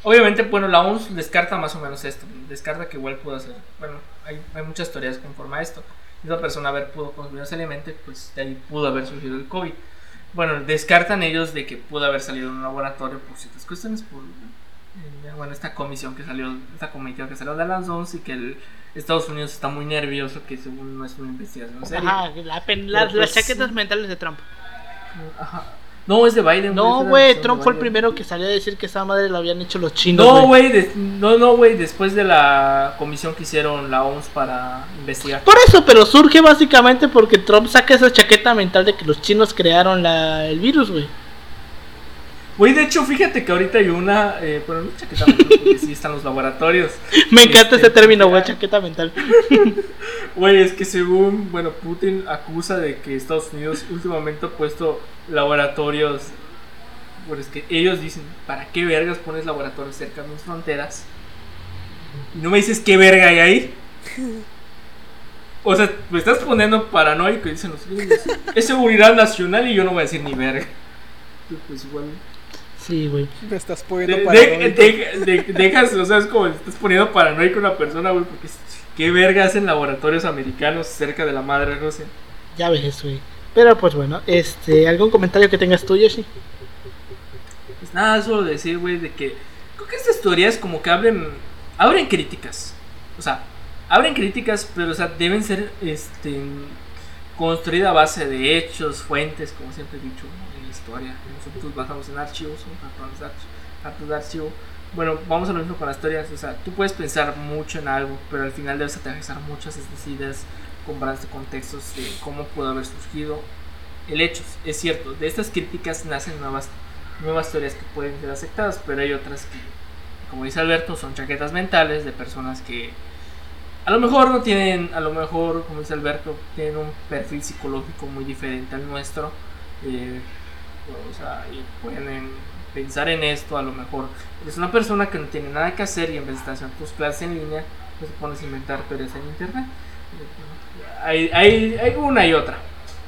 Obviamente, bueno, la OMS descarta más o menos esto, descarta que igual pudo ser, bueno, hay, hay muchas teorías conforme a esto. Esa persona haber pudo consumir ese alimento, pues de ahí pudo haber surgido el COVID. Bueno, descartan ellos de que pudo haber salido en un laboratorio por ciertas cuestiones, por eh, bueno, esta comisión que salió, esta comisión que salió de las 11 y que el Estados Unidos está muy nervioso que según no es una investigación seria. Ajá, la pen- Pero, pues, las chaquetas sí. mentales de Trump. Ajá. No, es de Biden. No, es de la güey, Trump fue el primero que salió a decir que esa madre la habían hecho los chinos. No, güey, no, no, güey, después de la comisión que hicieron la OMS para investigar. Por eso, pero surge básicamente porque Trump saca esa chaqueta mental de que los chinos crearon la, el virus, güey. Güey, de hecho, fíjate que ahorita hay una, eh, bueno, no chaqueta, porque sí están los laboratorios. Me encanta Este, ese término, güey, chaqueta mental. Güey, es que según, bueno, Putin acusa de que Estados Unidos últimamente ha puesto laboratorios. Bueno, es que ellos dicen, ¿para qué vergas pones laboratorios cerca de mis fronteras? Y no me dices qué verga hay ahí. O sea, me estás poniendo paranoico, dicen los gringos. Es seguridad nacional y yo no voy a decir ni verga. Pues igual. Sí, güey. Me estás poniendo de- paranoico. de- de- dejas, o sea, es como estás poniendo paranoico a una persona, güey, porque qué verga hacen laboratorios americanos cerca de la madre Rusia. Ya ves, güey. Pero pues bueno, este, ¿algún comentario que tengas tú, Yoshi? Pues nada, solo decir, güey, de que creo que estas teorías como que abren, abren críticas. O sea, abren críticas, pero o sea, deben ser este, construidas a base de hechos, fuentes, como siempre he dicho historia. Nosotros bajamos en archivos, son patrones de archi- datos de archivo, bueno, vamos a lo mismo con las teorías. O sea, tú puedes pensar mucho en algo, pero al final debes aterrizar muchas ideas con de contextos de cómo pudo haber surgido el hecho. Es cierto, de estas críticas nacen nuevas, nuevas teorías que pueden ser aceptadas, pero hay otras que, como dice Alberto, son chaquetas mentales de personas que a lo mejor no tienen, a lo mejor, como dice Alberto, tienen un perfil psicológico muy diferente al nuestro. Eh, o sea, y pueden pensar en esto, a lo mejor es una persona que no tiene nada que hacer y en vez de estar haciendo tus clases en línea, pues te pones a inventar teorías en internet. Hay, hay, hay una y otra.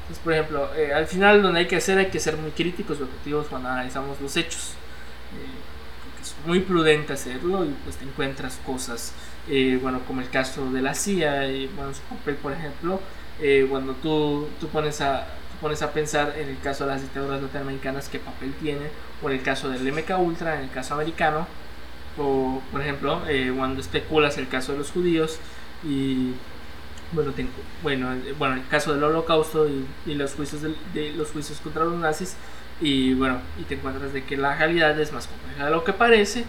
Entonces, por ejemplo, eh, al final donde hay que hacer, hay que ser muy críticos y objetivos cuando analizamos los hechos. Eh, es muy prudente hacerlo y pues te encuentras cosas, eh, bueno, como el caso de la CIA y bueno, su papel, por ejemplo, cuando tú, tú pones a pones a pensar en el caso de las dictaduras latinoamericanas qué papel tiene, o en el caso del MK Ultra, en el caso americano, o por ejemplo, eh, cuando especulas el caso de los judíos y bueno, bueno, bueno, el caso del holocausto y, los juicios de, los juicios contra los nazis y bueno, y te encuentras de que la realidad es más compleja de lo que parece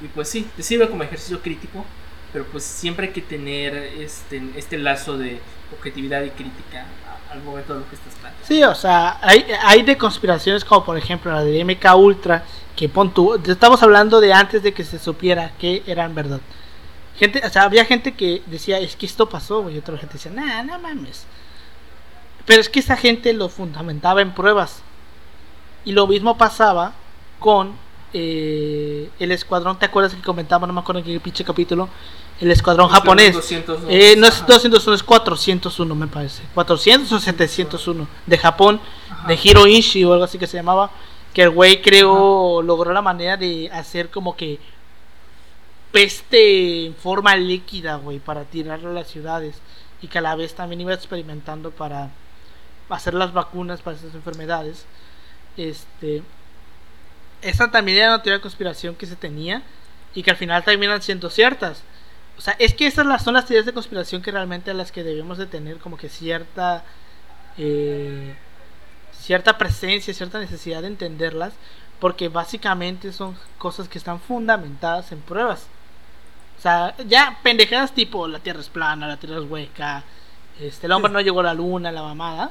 y pues sí, te sirve como ejercicio crítico, pero pues siempre hay que tener este, este lazo de objetividad y crítica al momento de lo que estás. Sí, o sea, hay, hay de conspiraciones como por ejemplo la de MK Ultra, que pon tú, estamos hablando de antes de que se supiera que eran verdad. Gente, o sea, había gente que decía, es que esto pasó, y otra gente decía, nah, no mames. Pero es que esa gente lo fundamentaba en pruebas. Y lo mismo pasaba con eh, el escuadrón, ¿te acuerdas que comentaba? No me acuerdo en qué pinche capítulo el escuadrón japonés. eh, no es 201, es 401 me parece. 400 o 701 de Japón, de Hiro Ishii o algo así que se llamaba. Que el güey creo logró la manera de hacer como que peste en forma líquida, güey, para tirarlo a las ciudades. Y que a la vez también iba experimentando para hacer las vacunas para esas enfermedades. Este. Esa también era una teoría de conspiración que se tenía y que al final terminan siendo ciertas. O sea, es que esas son las teorías de conspiración que realmente a las que debemos de tener como que cierta eh, cierta presencia, cierta necesidad de entenderlas, porque básicamente son cosas que están fundamentadas en pruebas. O sea, ya pendejadas tipo la Tierra es plana, la Tierra es hueca, este, el hombre no llegó a la luna, la mamada.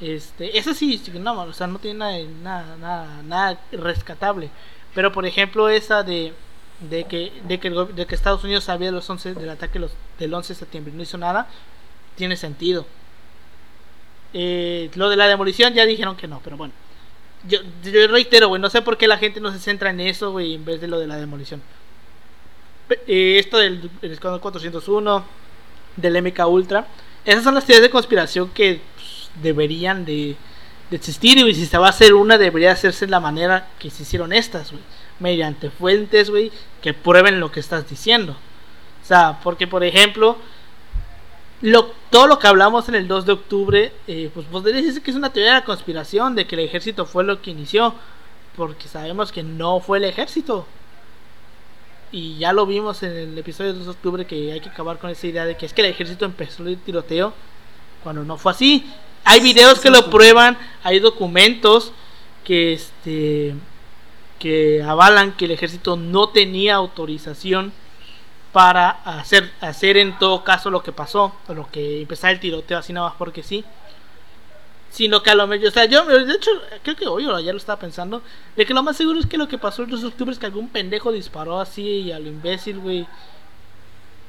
Este, eso sí, no, o sea, no tiene nada, nada, nada rescatable. Pero por ejemplo esa de de que, de que, de que Estados Unidos sabía los 11, del ataque los, del 11 de septiembre y no hizo nada, tiene sentido. Eh, lo de la demolición ya dijeron que no, pero bueno. Yo, yo reitero, güey, no sé por qué la gente no se centra en eso, güey, en vez de lo de la demolición. Eh, esto del escuadrón 401, del MK Ultra, esas son las teorías de conspiración que pues, deberían de, de existir y si se va a hacer una debería hacerse de la manera que se hicieron estas, güey mediante fuentes, güey, que prueben lo que estás diciendo. O sea, porque por ejemplo, lo, todo lo que hablamos en el 2 de octubre, eh, pues vos decir que es una teoría de la conspiración, de que el ejército fue lo que inició, porque sabemos que no fue el ejército. Y ya lo vimos en el episodio 2 de octubre que hay que acabar con esa idea de que es que el ejército empezó el tiroteo cuando no fue así. Hay videos que lo prueban, hay documentos que este que avalan que el ejército no tenía autorización para hacer, hacer en todo caso lo que pasó, o lo que empezar el tiroteo así nada más porque sí. Sino que a lo mejor, o sea, yo de hecho creo que hoy o ayer lo estaba pensando, de que lo más seguro es que lo que pasó el 2 de octubre es que algún pendejo disparó así y a lo imbécil, güey.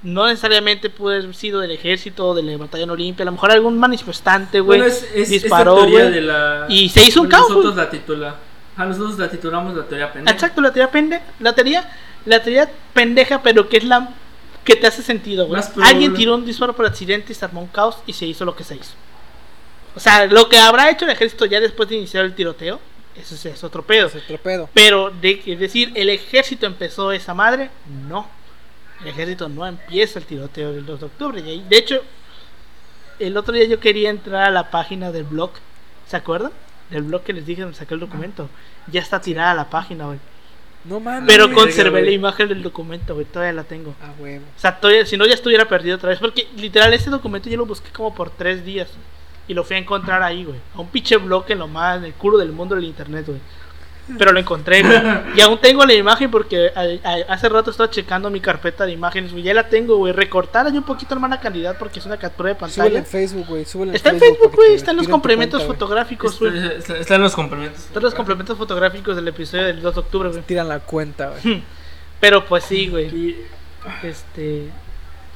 No necesariamente puede haber sido del ejército o de la batallón Olimpia, a lo mejor algún manifestante, güey, disparó, güey. Y se hizo un caos. Nosotros la titula a nosotros la titulamos la teoría pendeja. Exacto, la teoría pendeja. La teoría, la teoría pendeja, pero que es la que te hace sentido, güey. Alguien tiró un disparo por accidente y se armó un caos y se hizo lo que se hizo. O sea, lo que habrá hecho el ejército ya después de iniciar el tiroteo, eso es, otro pedo. Es otro pedo. Pero de es decir, el ejército empezó esa madre, no. El ejército no empieza el tiroteo del 2 de octubre. Y de hecho, el otro día yo quería entrar a la página del blog, ¿se acuerdan? Del blog que les dije donde saqué el documento. Ya está tirada la página, güey. No mames. Pero conservé la imagen del documento, güey. Todavía la tengo. Ah, huevo. O sea, si no ya estuviera perdido otra vez. Porque literal ese documento yo lo busqué como por tres días. Y lo fui a encontrar ahí, güey. A un pinche bloque en lo más, en el culo del mundo del internet, güey. Pero lo encontré, güey. Y aún tengo la imagen porque a- a- hace rato estaba checando mi carpeta de imágenes, güey. Ya la tengo, güey. Recortada y un poquito, hermana candidad, porque es una captura de Súbele pantalla. en Facebook, güey. súbele Está en Facebook, güey. Están los complementos cuenta, fotográficos, güey. Está- está- Están los complementos. Están los complementos fotográficos del episodio del 2 de octubre, güey. Tiran la cuenta, güey. Pero pues sí, güey. Este.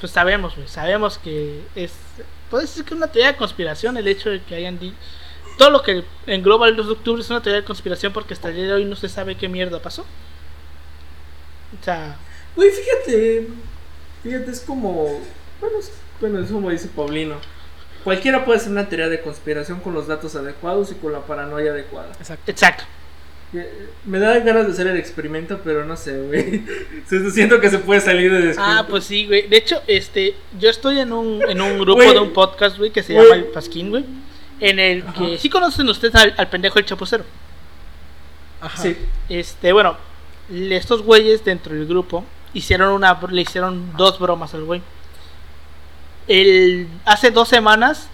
Pues sabemos, güey. Sabemos que es. Puede decir que es una teoría de conspiración el hecho de que hayan. di- Todo lo que engloba el 2 de octubre es una teoría de conspiración porque hasta el día de hoy no se sabe qué mierda pasó. O sea. Güey, fíjate. Fíjate, es como. Bueno, es, bueno, es como dice Paulino. Cualquiera puede hacer una teoría de conspiración con los datos adecuados y con la paranoia adecuada. Exacto. Exacto. Eh, Me da ganas de hacer el experimento, pero no sé, güey. Siento que se puede salir de Ah, pues sí, güey. De hecho, este. Yo estoy en un, en un grupo de un podcast, güey, que se llama El Pasquín, güey. En el que. Sí conocen ustedes al, al pendejo el chapucero. Ajá. Sí. Este, bueno, estos güeyes dentro del grupo hicieron una, le hicieron dos bromas al güey. El, hace dos semanas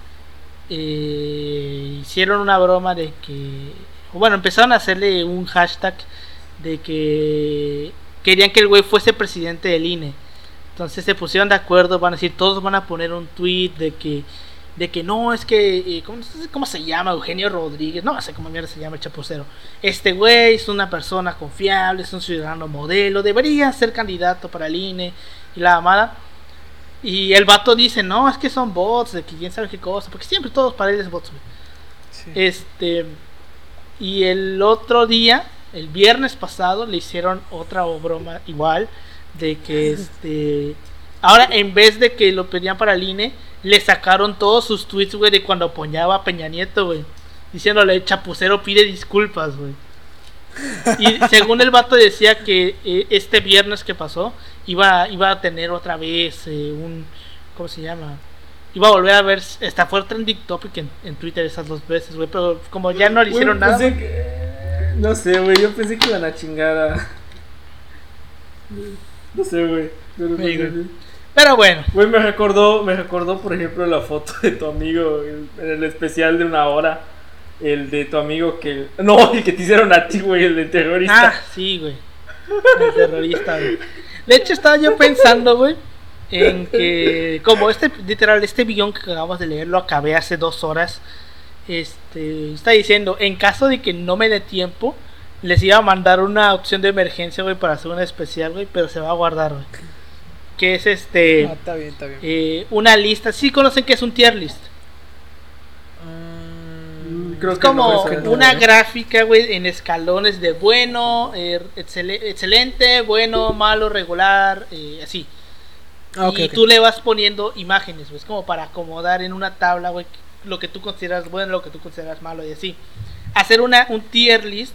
eh, hicieron una broma de que, bueno, empezaron a hacerle un hashtag de que querían que el güey fuese presidente del INE. Entonces se pusieron de acuerdo, van a decir, todos van a poner un tweet de que de que no, es que, eh, ¿cómo, cómo se llama? Eugenio Rodríguez, no sé cómo mierda se llama el chapucero. Este güey es una persona confiable, es un ciudadano modelo, debería ser candidato para el INE y la amada. Y el vato dice, no, es que son bots, de que quién sabe qué cosa, porque siempre todos para él es bots. Sí. Este, y el otro día, el viernes pasado, le hicieron otra broma igual, de que este, ahora en vez de que lo pedían para el INE, le sacaron todos sus tweets, güey, de cuando apoyaba a Peña Nieto, güey. Diciéndole, chapucero pide disculpas, güey. Y según el vato decía que eh, este viernes que pasó, iba, iba a tener otra vez eh, un, ¿cómo se llama? Iba a volver a ver, hasta fue trending topic en, en Twitter esas dos veces, güey, pero como ya no le hicieron nada. que- No sé, güey. Yo pensé que iban a chingar a. No sé, güey. pero no güey. güey. Pero bueno, Güey, me recordó, me recordó, por ejemplo, la foto de tu amigo en el especial de una hora. El de tu amigo que. No, el que te hicieron a ti, güey, el de terrorista. ah, sí, güey. El terrorista, güey. De hecho, estaba yo pensando, güey, en que, como este, literal, este guion que acabamos de leer lo acabé hace dos horas. Este, está diciendo, en caso de que no me dé tiempo, les iba a mandar una opción de emergencia, güey, para hacer una especial, güey, pero se va a guardar, güey. Que es este, Ah, está bien, está bien. eh, una lista. Sí conocen que es un tier list. Mm, Creo Es que como no, una gráfica, güey, en escalones de bueno, eh, excele- excelente, bueno, malo, regular, eh, así. Ah, y ok. tú le vas poniendo imágenes, güey. Es como para acomodar en una tabla, güey, lo que tú consideras bueno, lo que tú consideras malo y así. Hacer una, un tier list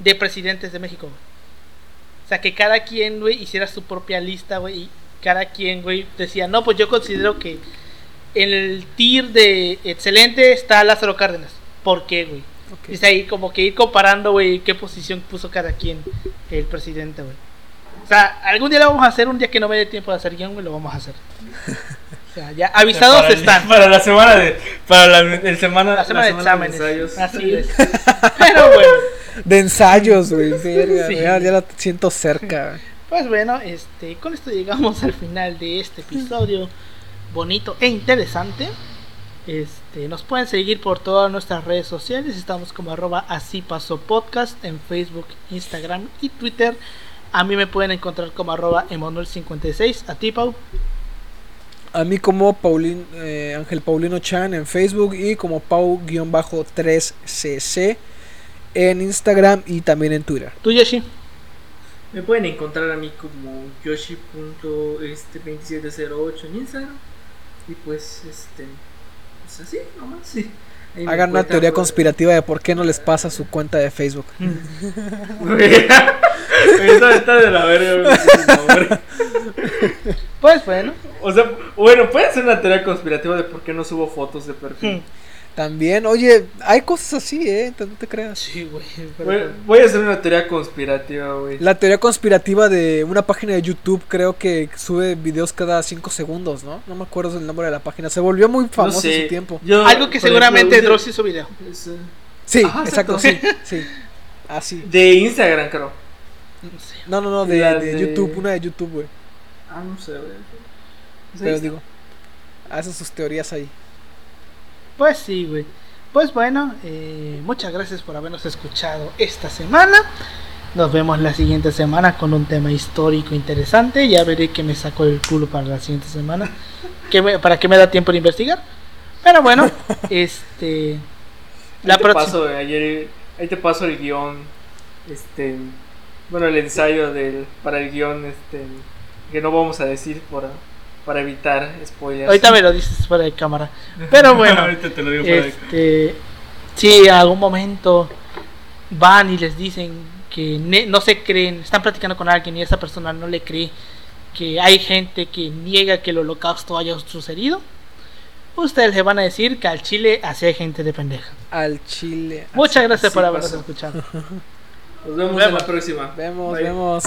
de presidentes de México, güey. O sea, que cada quien, güey, hiciera su propia lista, güey. Y cada quien, güey, decía, no, pues yo considero que en el tier de excelente está Lázaro Cárdenas. ¿Por qué, güey? Ok. Es ahí como que ir comparando, güey, qué posición puso cada quien el presidente, güey. O sea, algún día lo vamos a hacer, un día que no me dé tiempo de hacer guion, güey, lo vamos a hacer. O sea, ya avisados para el- están. Para la semana de. Para la el semana, La semana de exámenes. ensayos. Así es. Pero bueno, De ensayos, güey. Sí. Ya, ya la siento cerca. Pues bueno, este, con esto llegamos al final de este episodio bonito e interesante. Este, nos pueden seguir por todas nuestras redes sociales. Estamos como arroba así pasó podcast en Facebook, Instagram y Twitter. A mí me pueden encontrar como arroba Emanuel56. A ti, Pau. A mí como Paulín, eh, Ángel Paulino Chan en Facebook y como Pau-3cc en Instagram y también en Twitter. Tú, Yoshi. Me pueden encontrar a mí como yoshi.este2708 en Instagram. Y pues, este. Pues así, nomás, sí. Ahí Hagan una teoría por- conspirativa de por qué no les pasa su cuenta de Facebook. Güey, está, está de la verga, güey. Pues bueno. O sea, bueno, puede ser una teoría conspirativa de por qué no subo fotos de perfil. También, oye, hay cosas así, ¿eh? No te creas. Sí, güey. Voy, voy a hacer una teoría conspirativa, güey. La teoría conspirativa de una página de YouTube creo que sube videos cada 5 segundos, ¿no? No me acuerdo el nombre de la página. Se volvió muy famoso no sé. en su tiempo. Yo, Algo que seguramente ejemplo, Dross hizo video. es, Sí, Ajá, exacto, sí, sí. Ah, sí. De Instagram, creo. No sé. No, no, no, de, de de- YouTube, una de YouTube, güey. Ah, no sé, güey. Pero digo, hace sus teorías ahí. Pues sí, güey. Pues bueno, eh, muchas gracias por habernos escuchado esta semana. Nos vemos la siguiente semana con un tema histórico interesante. Ya veré que me saco el culo para la siguiente semana. Que me- para que me da tiempo de investigar. Pero bueno, este. La ahí te paso, ayer, ahí te paso el guion, este, bueno, el ensayo del, para el guion, este, que no vamos a decir por, para evitar spoilers. Ahorita me lo dices fuera de cámara. Pero bueno, Ahorita te lo digo fuera de- este. Si en algún momento van y les dicen que ne- no se creen, están platicando con alguien y esa persona no le cree que hay gente que niega que el holocausto haya sucedido, ustedes le van a decir que al Chile así hay gente de pendeja. Al chile. Muchas gracias por habernos pasó. escuchado. Nos vemos Vemos. en la próxima. Vemos, Bye. vemos.